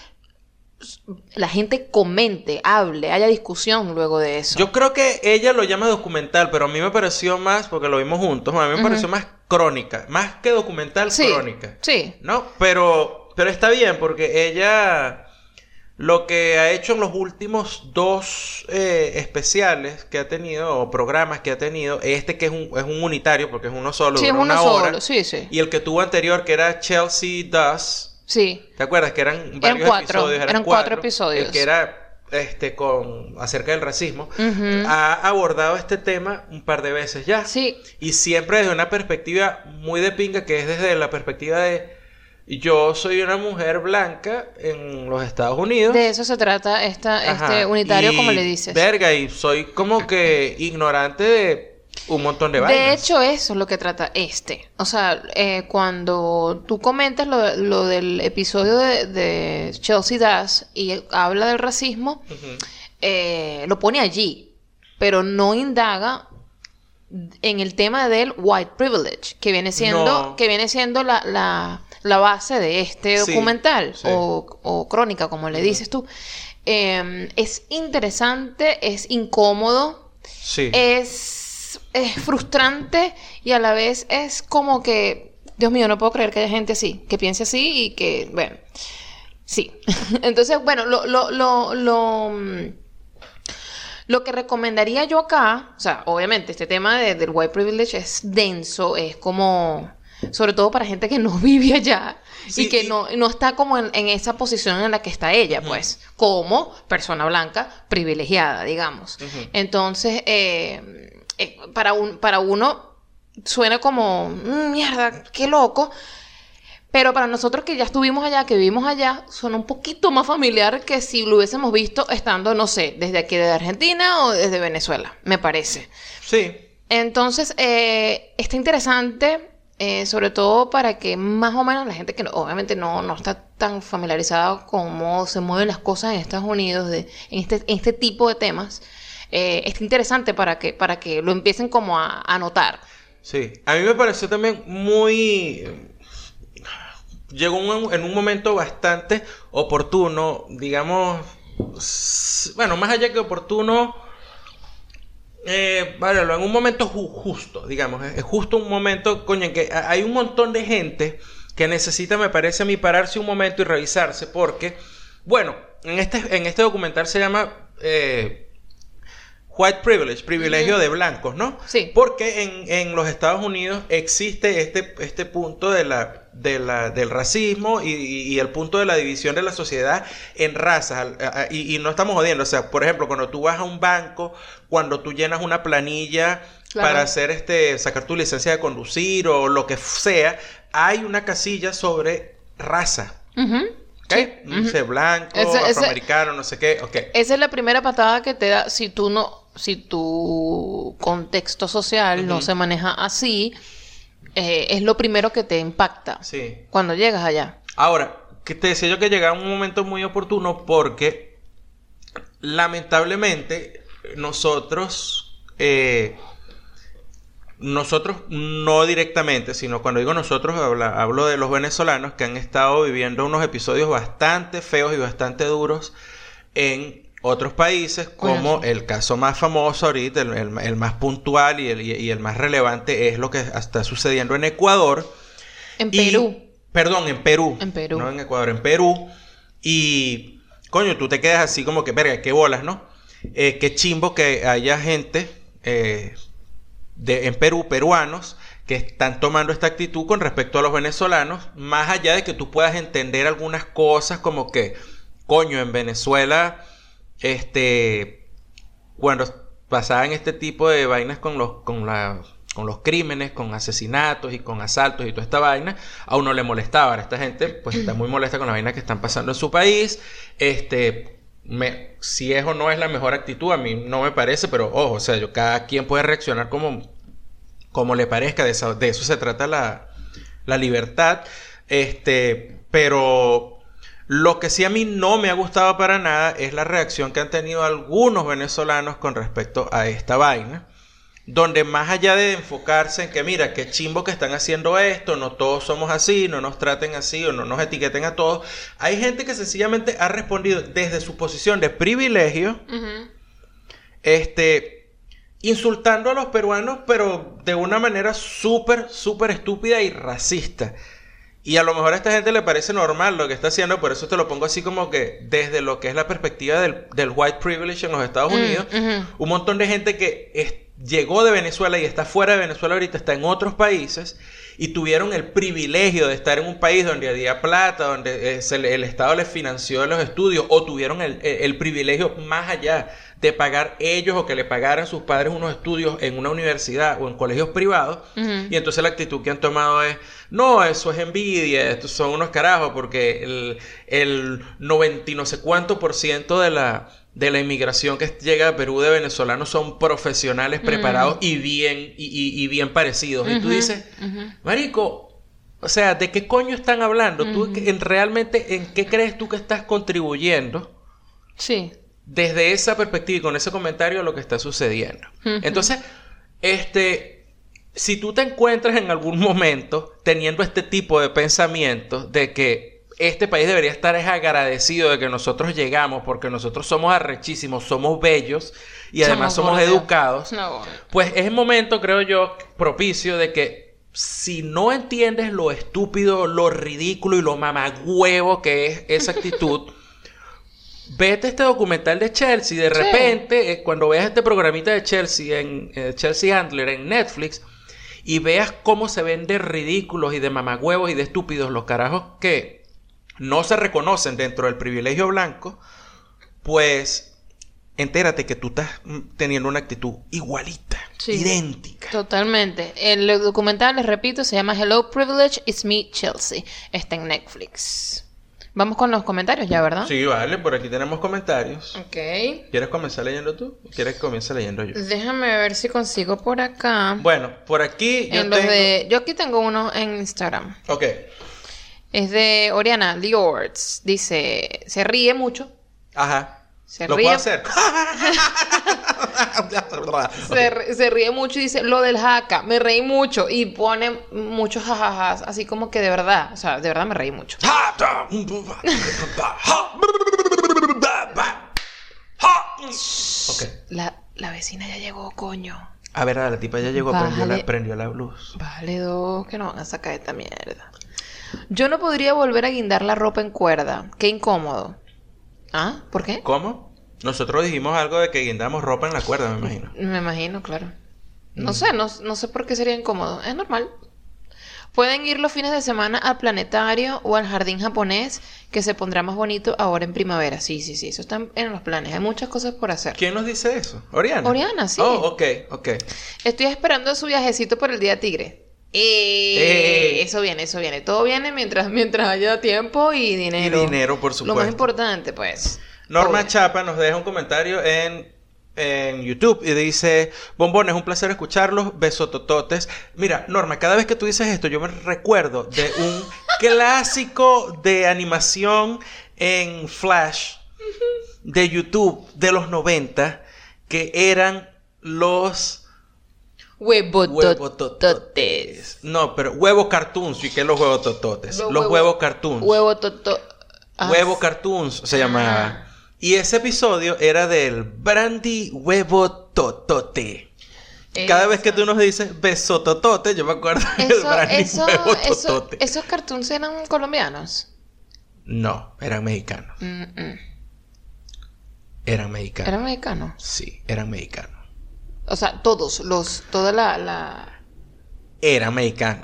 la gente comente, hable, haya discusión luego de eso. Yo creo que ella lo llama documental, pero a mí me pareció más, porque lo vimos juntos, a mí me pareció más crónica, más que documental, sí, crónica. sí. ¿No? Pero, pero está bien, porque ella lo que ha hecho en los últimos dos eh, especiales que ha tenido, o programas que ha tenido, este que es un, es un unitario, porque es uno solo, Sí, es uno una solo, hora, sí, sí. y el que tuvo anterior, que era Chelsea Does, Sí. ¿Te acuerdas que eran varios cuatro, episodios? eran cuatro episodios. El que era este con acerca del racismo. Ha abordado este tema un par de veces ya. Sí. Y siempre desde una perspectiva muy de pinga, que es desde la perspectiva de yo soy una mujer blanca en los Estados Unidos. De eso se trata esta, Ajá, este unitario, y, como le dices. Verga, y soy como que ignorante de un montón de vainas. De hecho, eso es lo que trata este. O sea, eh, cuando tú comentas lo, lo del episodio de, de Chelsea Das y habla del racismo, eh, lo pone allí, pero no indaga en el tema del white privilege, que viene siendo, No. que viene siendo la, la, la base de este documental sí. O, o crónica, como le dices tú. Eh, es interesante, es incómodo, Sí. es, es frustrante y a la vez es como que, Dios mío, no puedo creer que haya gente así, que piense así y que, bueno, sí. Entonces, bueno, lo, lo, lo, lo, mm, lo que recomendaría yo acá, o sea, obviamente este tema de- del white privilege es denso, es como, sobre todo para gente que no vive allá Sí, y que y- no, no está como en, en esa posición en la que está ella, pues, como persona blanca privilegiada, digamos. Entonces, eh, eh, para, un, para uno suena como, "Mm, mierda, qué loco. Pero para nosotros que ya estuvimos allá, que vivimos allá, suena un poquito más familiar que si lo hubiésemos visto estando, no sé, desde aquí de Argentina o desde Venezuela, me parece. Sí. Entonces, eh, está interesante. eh, sobre todo para que más o menos la gente que no- obviamente no, no está tan familiarizada con cómo se mueven las cosas en Estados Unidos, de, en, este, en este tipo de temas, eh, está interesante para que, para que lo empiecen como a, a notar. Sí, a mí me pareció también muy... Llegó en un momento bastante oportuno, digamos, bueno, más allá que oportuno, eh, en un momento ju- justo, digamos, es justo un momento, coño, en que ha- hay un montón de gente que necesita, me parece a mí, pararse un momento y revisarse, porque, bueno, en este, en este documental se llama... eh, White privilege, privilegio de blancos, ¿no? Sí. Porque en, en los Estados Unidos existe este, este punto de la, de la, del racismo y, el punto de la división de la sociedad en razas. Y, y no estamos jodiendo. O sea, por ejemplo, cuando tú vas a un banco, cuando tú llenas una planilla Claro. para hacer este, sacar tu licencia de conducir o lo que sea, hay una casilla sobre raza. Sé, blanco, Ese- ese- afroamericano, no sé qué. Ok. Esa es la primera patada que te da si tú no, si tu contexto social no se maneja así, eh, es lo primero que te impacta Sí. cuando llegas allá. Ahora, que te decía yo que llegaba un momento muy oportuno porque lamentablemente nosotros, eh, nosotros no directamente, sino cuando digo nosotros habla- hablo de los venezolanos que han estado viviendo unos episodios bastante feos y bastante duros en otros países, como el caso más famoso ahorita, el, el- el más puntual y el, y el más relevante es lo que está sucediendo en Ecuador. En Y- Perú. Perdón, en Perú. En Perú. No en Ecuador, en Perú. Y, coño, tú te quedas así como que, verga, qué bolas, ¿no? Eh, qué chimbo que haya gente eh, de, en Perú, peruanos, que están tomando esta actitud con respecto a los venezolanos, más allá de que tú puedas entender algunas cosas como que, coño, en Venezuela, este, cuando pasaban este tipo de vainas con los, con la, con los crímenes, con asesinatos y con asaltos y toda esta vaina, a uno le molestaba. Ahora esta gente, pues, está muy molesta con las vainas que están pasando en su país. Este, si es o no es la mejor actitud, a mí no me parece, pero ojo, o sea, yo, cada quien puede reaccionar como, como le parezca, de de eso se trata la, la libertad. Este, pero lo que sí a mí no me ha gustado para nada es la reacción que han tenido algunos venezolanos con respecto a esta vaina. Donde más allá de enfocarse en que mira, qué chimbo que están haciendo esto, no todos somos así, no nos traten así o no nos etiqueten a todos, hay gente que sencillamente ha respondido desde su posición de privilegio, este, insultando a los peruanos, pero de una manera súper, súper estúpida y racista. Y a lo mejor a esta gente le parece normal lo que está haciendo, por eso te lo pongo así como que desde lo que es la perspectiva del, del white privilege en los Estados Mm, Unidos, un montón de gente que es- llegó de Venezuela y está fuera de Venezuela ahorita, está en otros países y tuvieron el privilegio de estar en un país donde había plata, donde eh, se el Estado les financió los estudios o tuvieron el, el- el privilegio más allá de pagar ellos o que le pagaran sus padres unos estudios en una universidad o en colegios privados. Y entonces la actitud que han tomado es, no, eso es envidia, estos son unos carajos, porque el, el 90 y no sé cuánto por ciento de la, de la inmigración que llega a Perú de venezolanos son profesionales preparados y bien, y, y- y bien parecidos. Y tú dices. Marico, o sea, ¿de qué coño están hablando? ¿Tú en, realmente en qué crees tú que estás contribuyendo? Sí. Desde esa perspectiva y con ese comentario lo que está sucediendo. Entonces, este, si tú te encuentras en algún momento teniendo este tipo de pensamientos de que este país debería estar es agradecido de que nosotros llegamos porque nosotros somos arrechísimos, somos bellos y además somos, educados, No, pues es el momento, creo yo, propicio de que si no entiendes lo estúpido, lo ridículo y lo mamagüevo que es esa actitud, vete este documental de Chelsea. De repente, eh, cuando veas este programita de Chelsea en eh, Chelsea Handler en Netflix y veas cómo se ven de ridículos y de mamagüevos y de estúpidos los carajos que no se reconocen dentro del privilegio blanco, pues entérate que tú estás mm, teniendo una actitud igualita, Sí. idéntica. Totalmente. El documental, les repito, se llama Hello Privilege, It's Me Chelsea. Está en Netflix. Vamos con los comentarios ya, ¿verdad? Sí, vale, por aquí tenemos comentarios. Ok. ¿Quieres comenzar leyendo tú? ¿O ¿Quieres que comience leyendo yo? Déjame ver si consigo por acá. Bueno, por aquí yo en los de... Yo aquí tengo uno en Instagram. Ok. Es de Oriana Liords. Dice, se ríe mucho. Ajá. Se ¿Lo ríe. puedo hacer? Se, ríe mucho y dice, lo del jaca, me reí mucho. Y pone muchos jajajas, así como que de verdad, o sea, de verdad me reí mucho. La, la vecina ya llegó, coño. A ver, a la tipa ya llegó, prendió la, prendió la luz. Vale, dos, que no van a sacar esta mierda. Yo no podría volver a guindar la ropa en cuerda. Qué incómodo. ¿Ah? ¿Por qué? ¿Cómo? Nosotros dijimos algo de que guindamos ropa en la cuerda, me imagino. Me imagino, claro. No Mm. sé, no, no sé por qué sería incómodo. Es normal. Pueden ir los fines de semana al planetario o al jardín japonés, que se pondrá más bonito ahora en primavera. Sí, sí, sí, eso está en- en los planes. Hay muchas cosas por hacer. ¿Quién nos dice eso? Oriana. Oriana, sí. Oh, ok, ok. Estoy esperando su viajecito por el día tigre. Eh, Eh. Eso viene, eso viene. Todo viene mientras, mientras haya tiempo y Y dinero. dinero, por Lo supuesto. más importante, pues. Norma. Chapa nos deja un comentario en, en YouTube y dice, bombones, un placer escucharlos, besotototes. Mira, Norma, cada vez que tú dices esto, yo me recuerdo de un clásico de animación en Flash de YouTube de los 90 que eran los Huevotototes. huevotototes. No, pero huevo cartoons. ¿Y qué es los huevotototes? Los Los huevo- huevos cartoons. Huevo toto. ah, Huevo Cartoons se llamaba. Y ese episodio era del Brandy Huevo Totote. Cada vez que tú nos dices besototote, yo me acuerdo del Brandy eso, Huevo Totote. esos cartoons eran colombianos. No, eran mexicanos. Mm, mm. Eran mexicanos. Eran mexicanos. Sí, eran mexicanos. O sea, todos, los, toda la, la...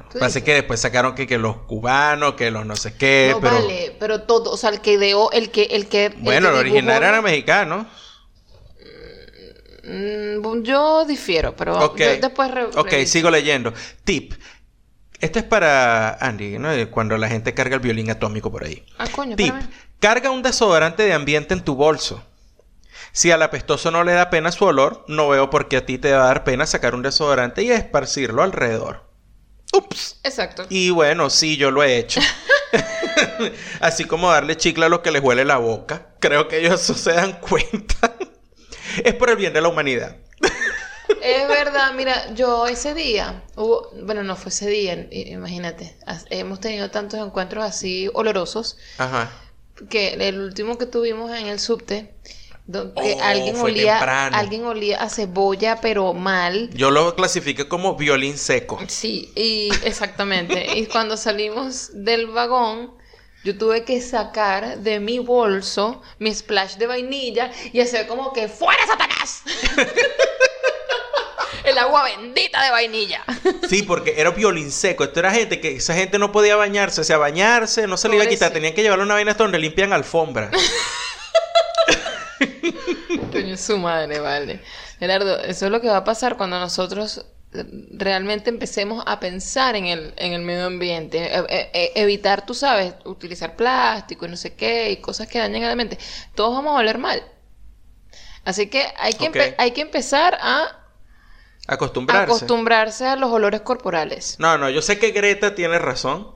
Tú Pasa dices. que después sacaron que, que los cubanos, que los no sé qué, no pero... vale, pero todo, o sea, el que ideó, el que, el que. el Bueno, que el original era mexicano. Mm, yo difiero, pero Ok. yo después re- Ok, reviso. sigo leyendo. Tip. Este es para Andy, ¿no? Cuando la gente carga el violín atómico por ahí. Ah, coño, Tip. Carga un desodorante de ambiente en tu bolso. Si al apestoso no le da pena su olor, no veo por qué a ti te va a dar pena sacar un desodorante y esparcirlo alrededor. Ups. Exacto. Y bueno, sí, yo lo he hecho. Así como darle chicle a los que les huele la boca. Creo que ellos eso se dan cuenta. es por el bien de la humanidad. Es verdad, mira, yo ese día, hubo, bueno, no fue ese día, imagínate, hemos tenido tantos encuentros así olorosos Ajá. que el último que tuvimos en el subte, donde Oh, alguien fue olía, temprano. alguien olía a cebolla, pero mal. Yo lo clasifiqué como violín seco. Sí, y exactamente. y cuando salimos del vagón, yo tuve que sacar de mi bolso mi splash de vainilla y hacer como que ¡Fuera, Satanás! El agua bendita de vainilla. Sí, porque era violín seco. Esto era gente que esa gente no podía bañarse. O sea, bañarse no se le iba a quitar. Tenían que llevarle una vaina hasta donde limpian alfombra. Coño, su madre, vale. Gerardo, eso es lo que va a pasar cuando nosotros realmente empecemos a pensar en el, en el medio ambiente. E- e- e- evitar, tú sabes, utilizar plástico y no sé qué, y cosas que dañen a la mente. Todos vamos a oler mal. Así que hay que, empe- Ok. hay que empezar a Acostumbrarse. acostumbrarse a los olores corporales. No, no, yo sé que Greta tiene razón.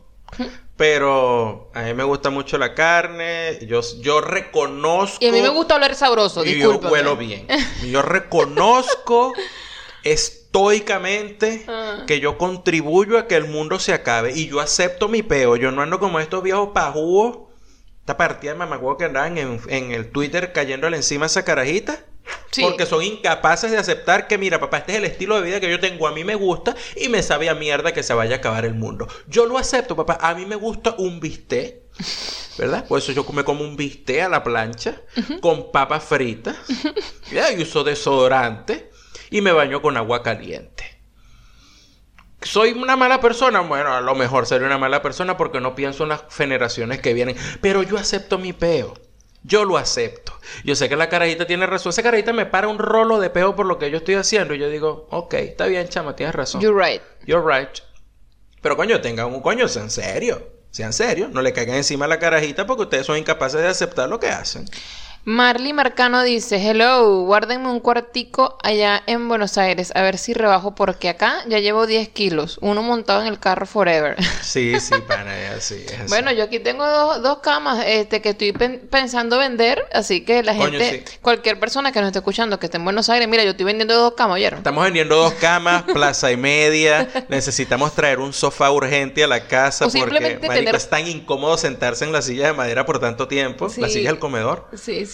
Pero a mí me gusta mucho la carne. Yo, yo reconozco. Y a mí me gusta oler sabroso, Y yo huelo bien. Yo reconozco estoicamente Ah. que yo contribuyo a que el mundo se acabe. Y yo acepto mi peo. Yo no ando como estos viejos pajúos. Esta partida de mamagüevo que andaban en, en el Twitter cayéndole encima a esa carajita. Sí. Porque son incapaces de aceptar que, mira, papá, este es el estilo de vida que yo tengo. A mí me gusta y me sabe a mierda que se vaya a acabar el mundo. Yo lo acepto, papá. A mí me gusta un bistec. ¿Verdad? Por eso yo me como un bistec a la plancha con papas fritas. Ya, y uso desodorante y me baño con agua caliente. ¿Soy una mala persona? Bueno, a lo mejor seré una mala persona porque no pienso en las generaciones que vienen. Pero yo acepto mi peo. Yo lo acepto. Yo sé que la carajita tiene razón. Esa carajita me para un rolo de peo por lo que yo estoy haciendo. Y yo digo, ok, está bien, chama, tienes razón. You're right. You're right. Pero coño, tengan un coño, en serio. Sean serios, no le caigan encima a la carajita porque ustedes son incapaces de aceptar lo que hacen. Marley Marcano dice, hello, guárdenme un cuartico allá en Buenos Aires, a ver si rebajo porque acá ya llevo 10 kilos, uno montado en el carro forever. Sí, sí, pana, es así. Bueno, yo aquí tengo dos, dos camas este, que estoy pen- pensando vender, así que la Coño, gente, sí. cualquier persona que nos esté escuchando que esté en Buenos Aires, mira, yo estoy vendiendo dos camas, ¿oyeron? Estamos vendiendo dos camas, plaza y media. Necesitamos traer un sofá urgente a la casa O porque marico, tener- es tan incómodo sentarse en la silla de madera por tanto tiempo. La Sí. silla del comedor. Sí, sí.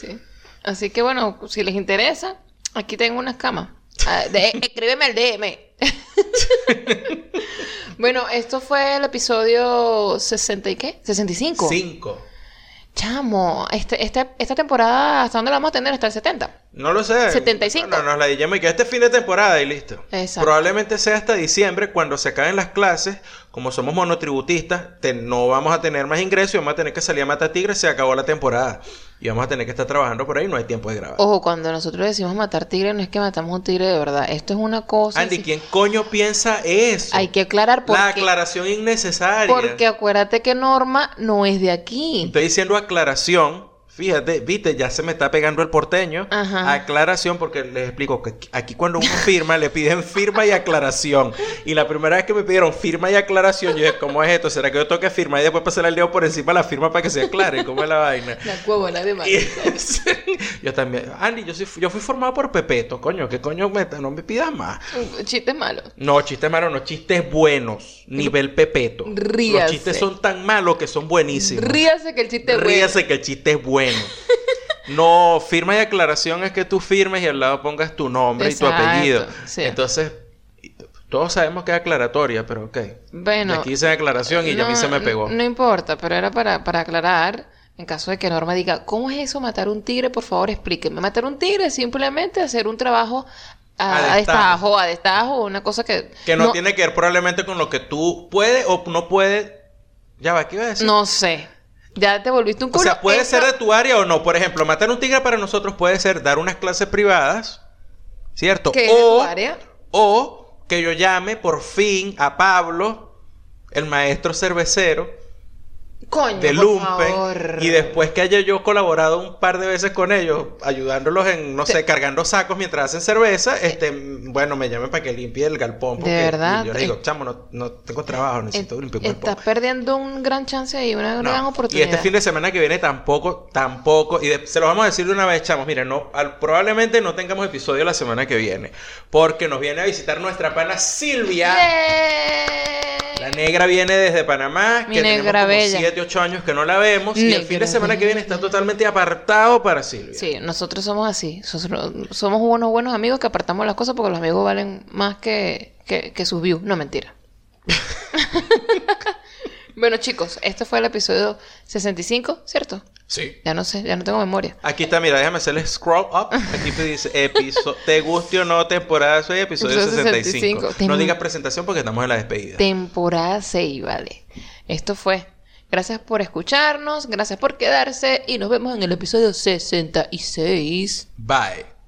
Así que bueno, si les interesa, aquí tengo unas camas. Ah, de- escríbeme al DM. bueno, esto fue el episodio 60 y qué? 65. Cinco. Chamo, este, este- esta temporada, ¿hasta dónde la vamos a tener? Hasta el 70. No lo sé. 75. No, no, nos la dijimos y que este fin de temporada y listo. Exacto. Probablemente sea hasta diciembre cuando se acaben las clases. Como somos monotributistas, te- no vamos a tener más ingresos y vamos a tener que salir a matar tigres. Se acabó la temporada. Y vamos a tener que estar trabajando por ahí. No hay tiempo de grabar. Ojo, cuando nosotros decimos matar tigre, no es que matamos un tigre de verdad. Esto es una cosa. Andy, así- ¿quién coño piensa eso? Hay que aclarar por La aclaración innecesaria. Porque acuérdate que Norma no es de aquí. Estoy diciendo aclaración. Fíjate, viste, ya se me está pegando el porteño. Ajá. Aclaración, porque les explico que aquí cuando uno firma, le piden firma y aclaración. Y la primera vez que me pidieron firma y aclaración, yo dije, ¿cómo es esto? ¿Será que yo tengo que firmar y después pasar el dedo por encima de la firma para que se aclare? ¿Cómo es la vaina? La cuevona de Y- yo también, Andy, yo, soy- yo fui formado por Pepeto, coño, ¿qué coño me, no me pidas más? Chiste malo. No, chistes malos, no, chistes buenos, nivel Pepeto. Ríase. Los chistes son tan malos que son buenísimos. Ríase que el chiste es bueno. Ríase que el chiste es bueno. No, firma y aclaración es que tú firmes y al lado pongas tu nombre y tu apellido. sí. Entonces, todos sabemos que es aclaratoria, pero ok. Bueno. Aquí dice aclaración y ya a mí se me pegó. No importa, pero era para, para aclarar, en caso de que Norma diga, ¿cómo es eso matar un tigre? Por favor, explíqueme. Matar un tigre es simplemente hacer un trabajo a, A destajo, a destajo, una cosa que... Que no, tiene que ver probablemente con lo que tú puedes o no puedes. Ya va, ¿qué iba a decir? No sé. Ya te volviste un O culo. sea, puede Esto- ser de tu área o no. Por ejemplo, matar un tigre para nosotros puede ser dar unas clases privadas, ¿cierto? ¿Qué es o, tu área? o que yo llame por fin a Pablo, el maestro cervecero Coño, de Lumpen, y después que haya yo colaborado un par de veces con ellos, ayudándolos en, no Te- sé, cargando sacos mientras hacen cerveza, este, bueno, me llamen para que limpie el galpón. Porque verdad? y yo les digo, Eh, chamo, no, no tengo trabajo, necesito limpiar un galpón. Estás perdiendo un gran chance ahí, una No. gran Y oportunidad. este fin de semana que viene tampoco, tampoco, y de- se lo vamos a decir de una vez, chamos, miren, no, al- probablemente no tengamos episodio la semana que viene, porque nos viene a visitar nuestra pana Silvia. ¡Yay! La negra viene desde Panamá, Mi que negra tenemos como bella. 7, 8 años que no la vemos, y el fin de semana que viene está totalmente apartado para Silvia. Sí, nosotros somos así. Somos unos buenos amigos que apartamos las cosas porque los amigos valen más que, que, que sus views. No, mentira. bueno, chicos, este fue el episodio 65, ¿cierto? Sí. Ya no sé, ya no tengo memoria. Aquí está, mira, déjame hacerle scroll up. Aquí te dice, episo te guste o no, temporada 6, episodio Episodio 65. 65. No digas presentación porque estamos en la despedida. Temporada 6, vale. Esto fue. Gracias por escucharnos, gracias por quedarse y nos vemos en el episodio 66. Bye.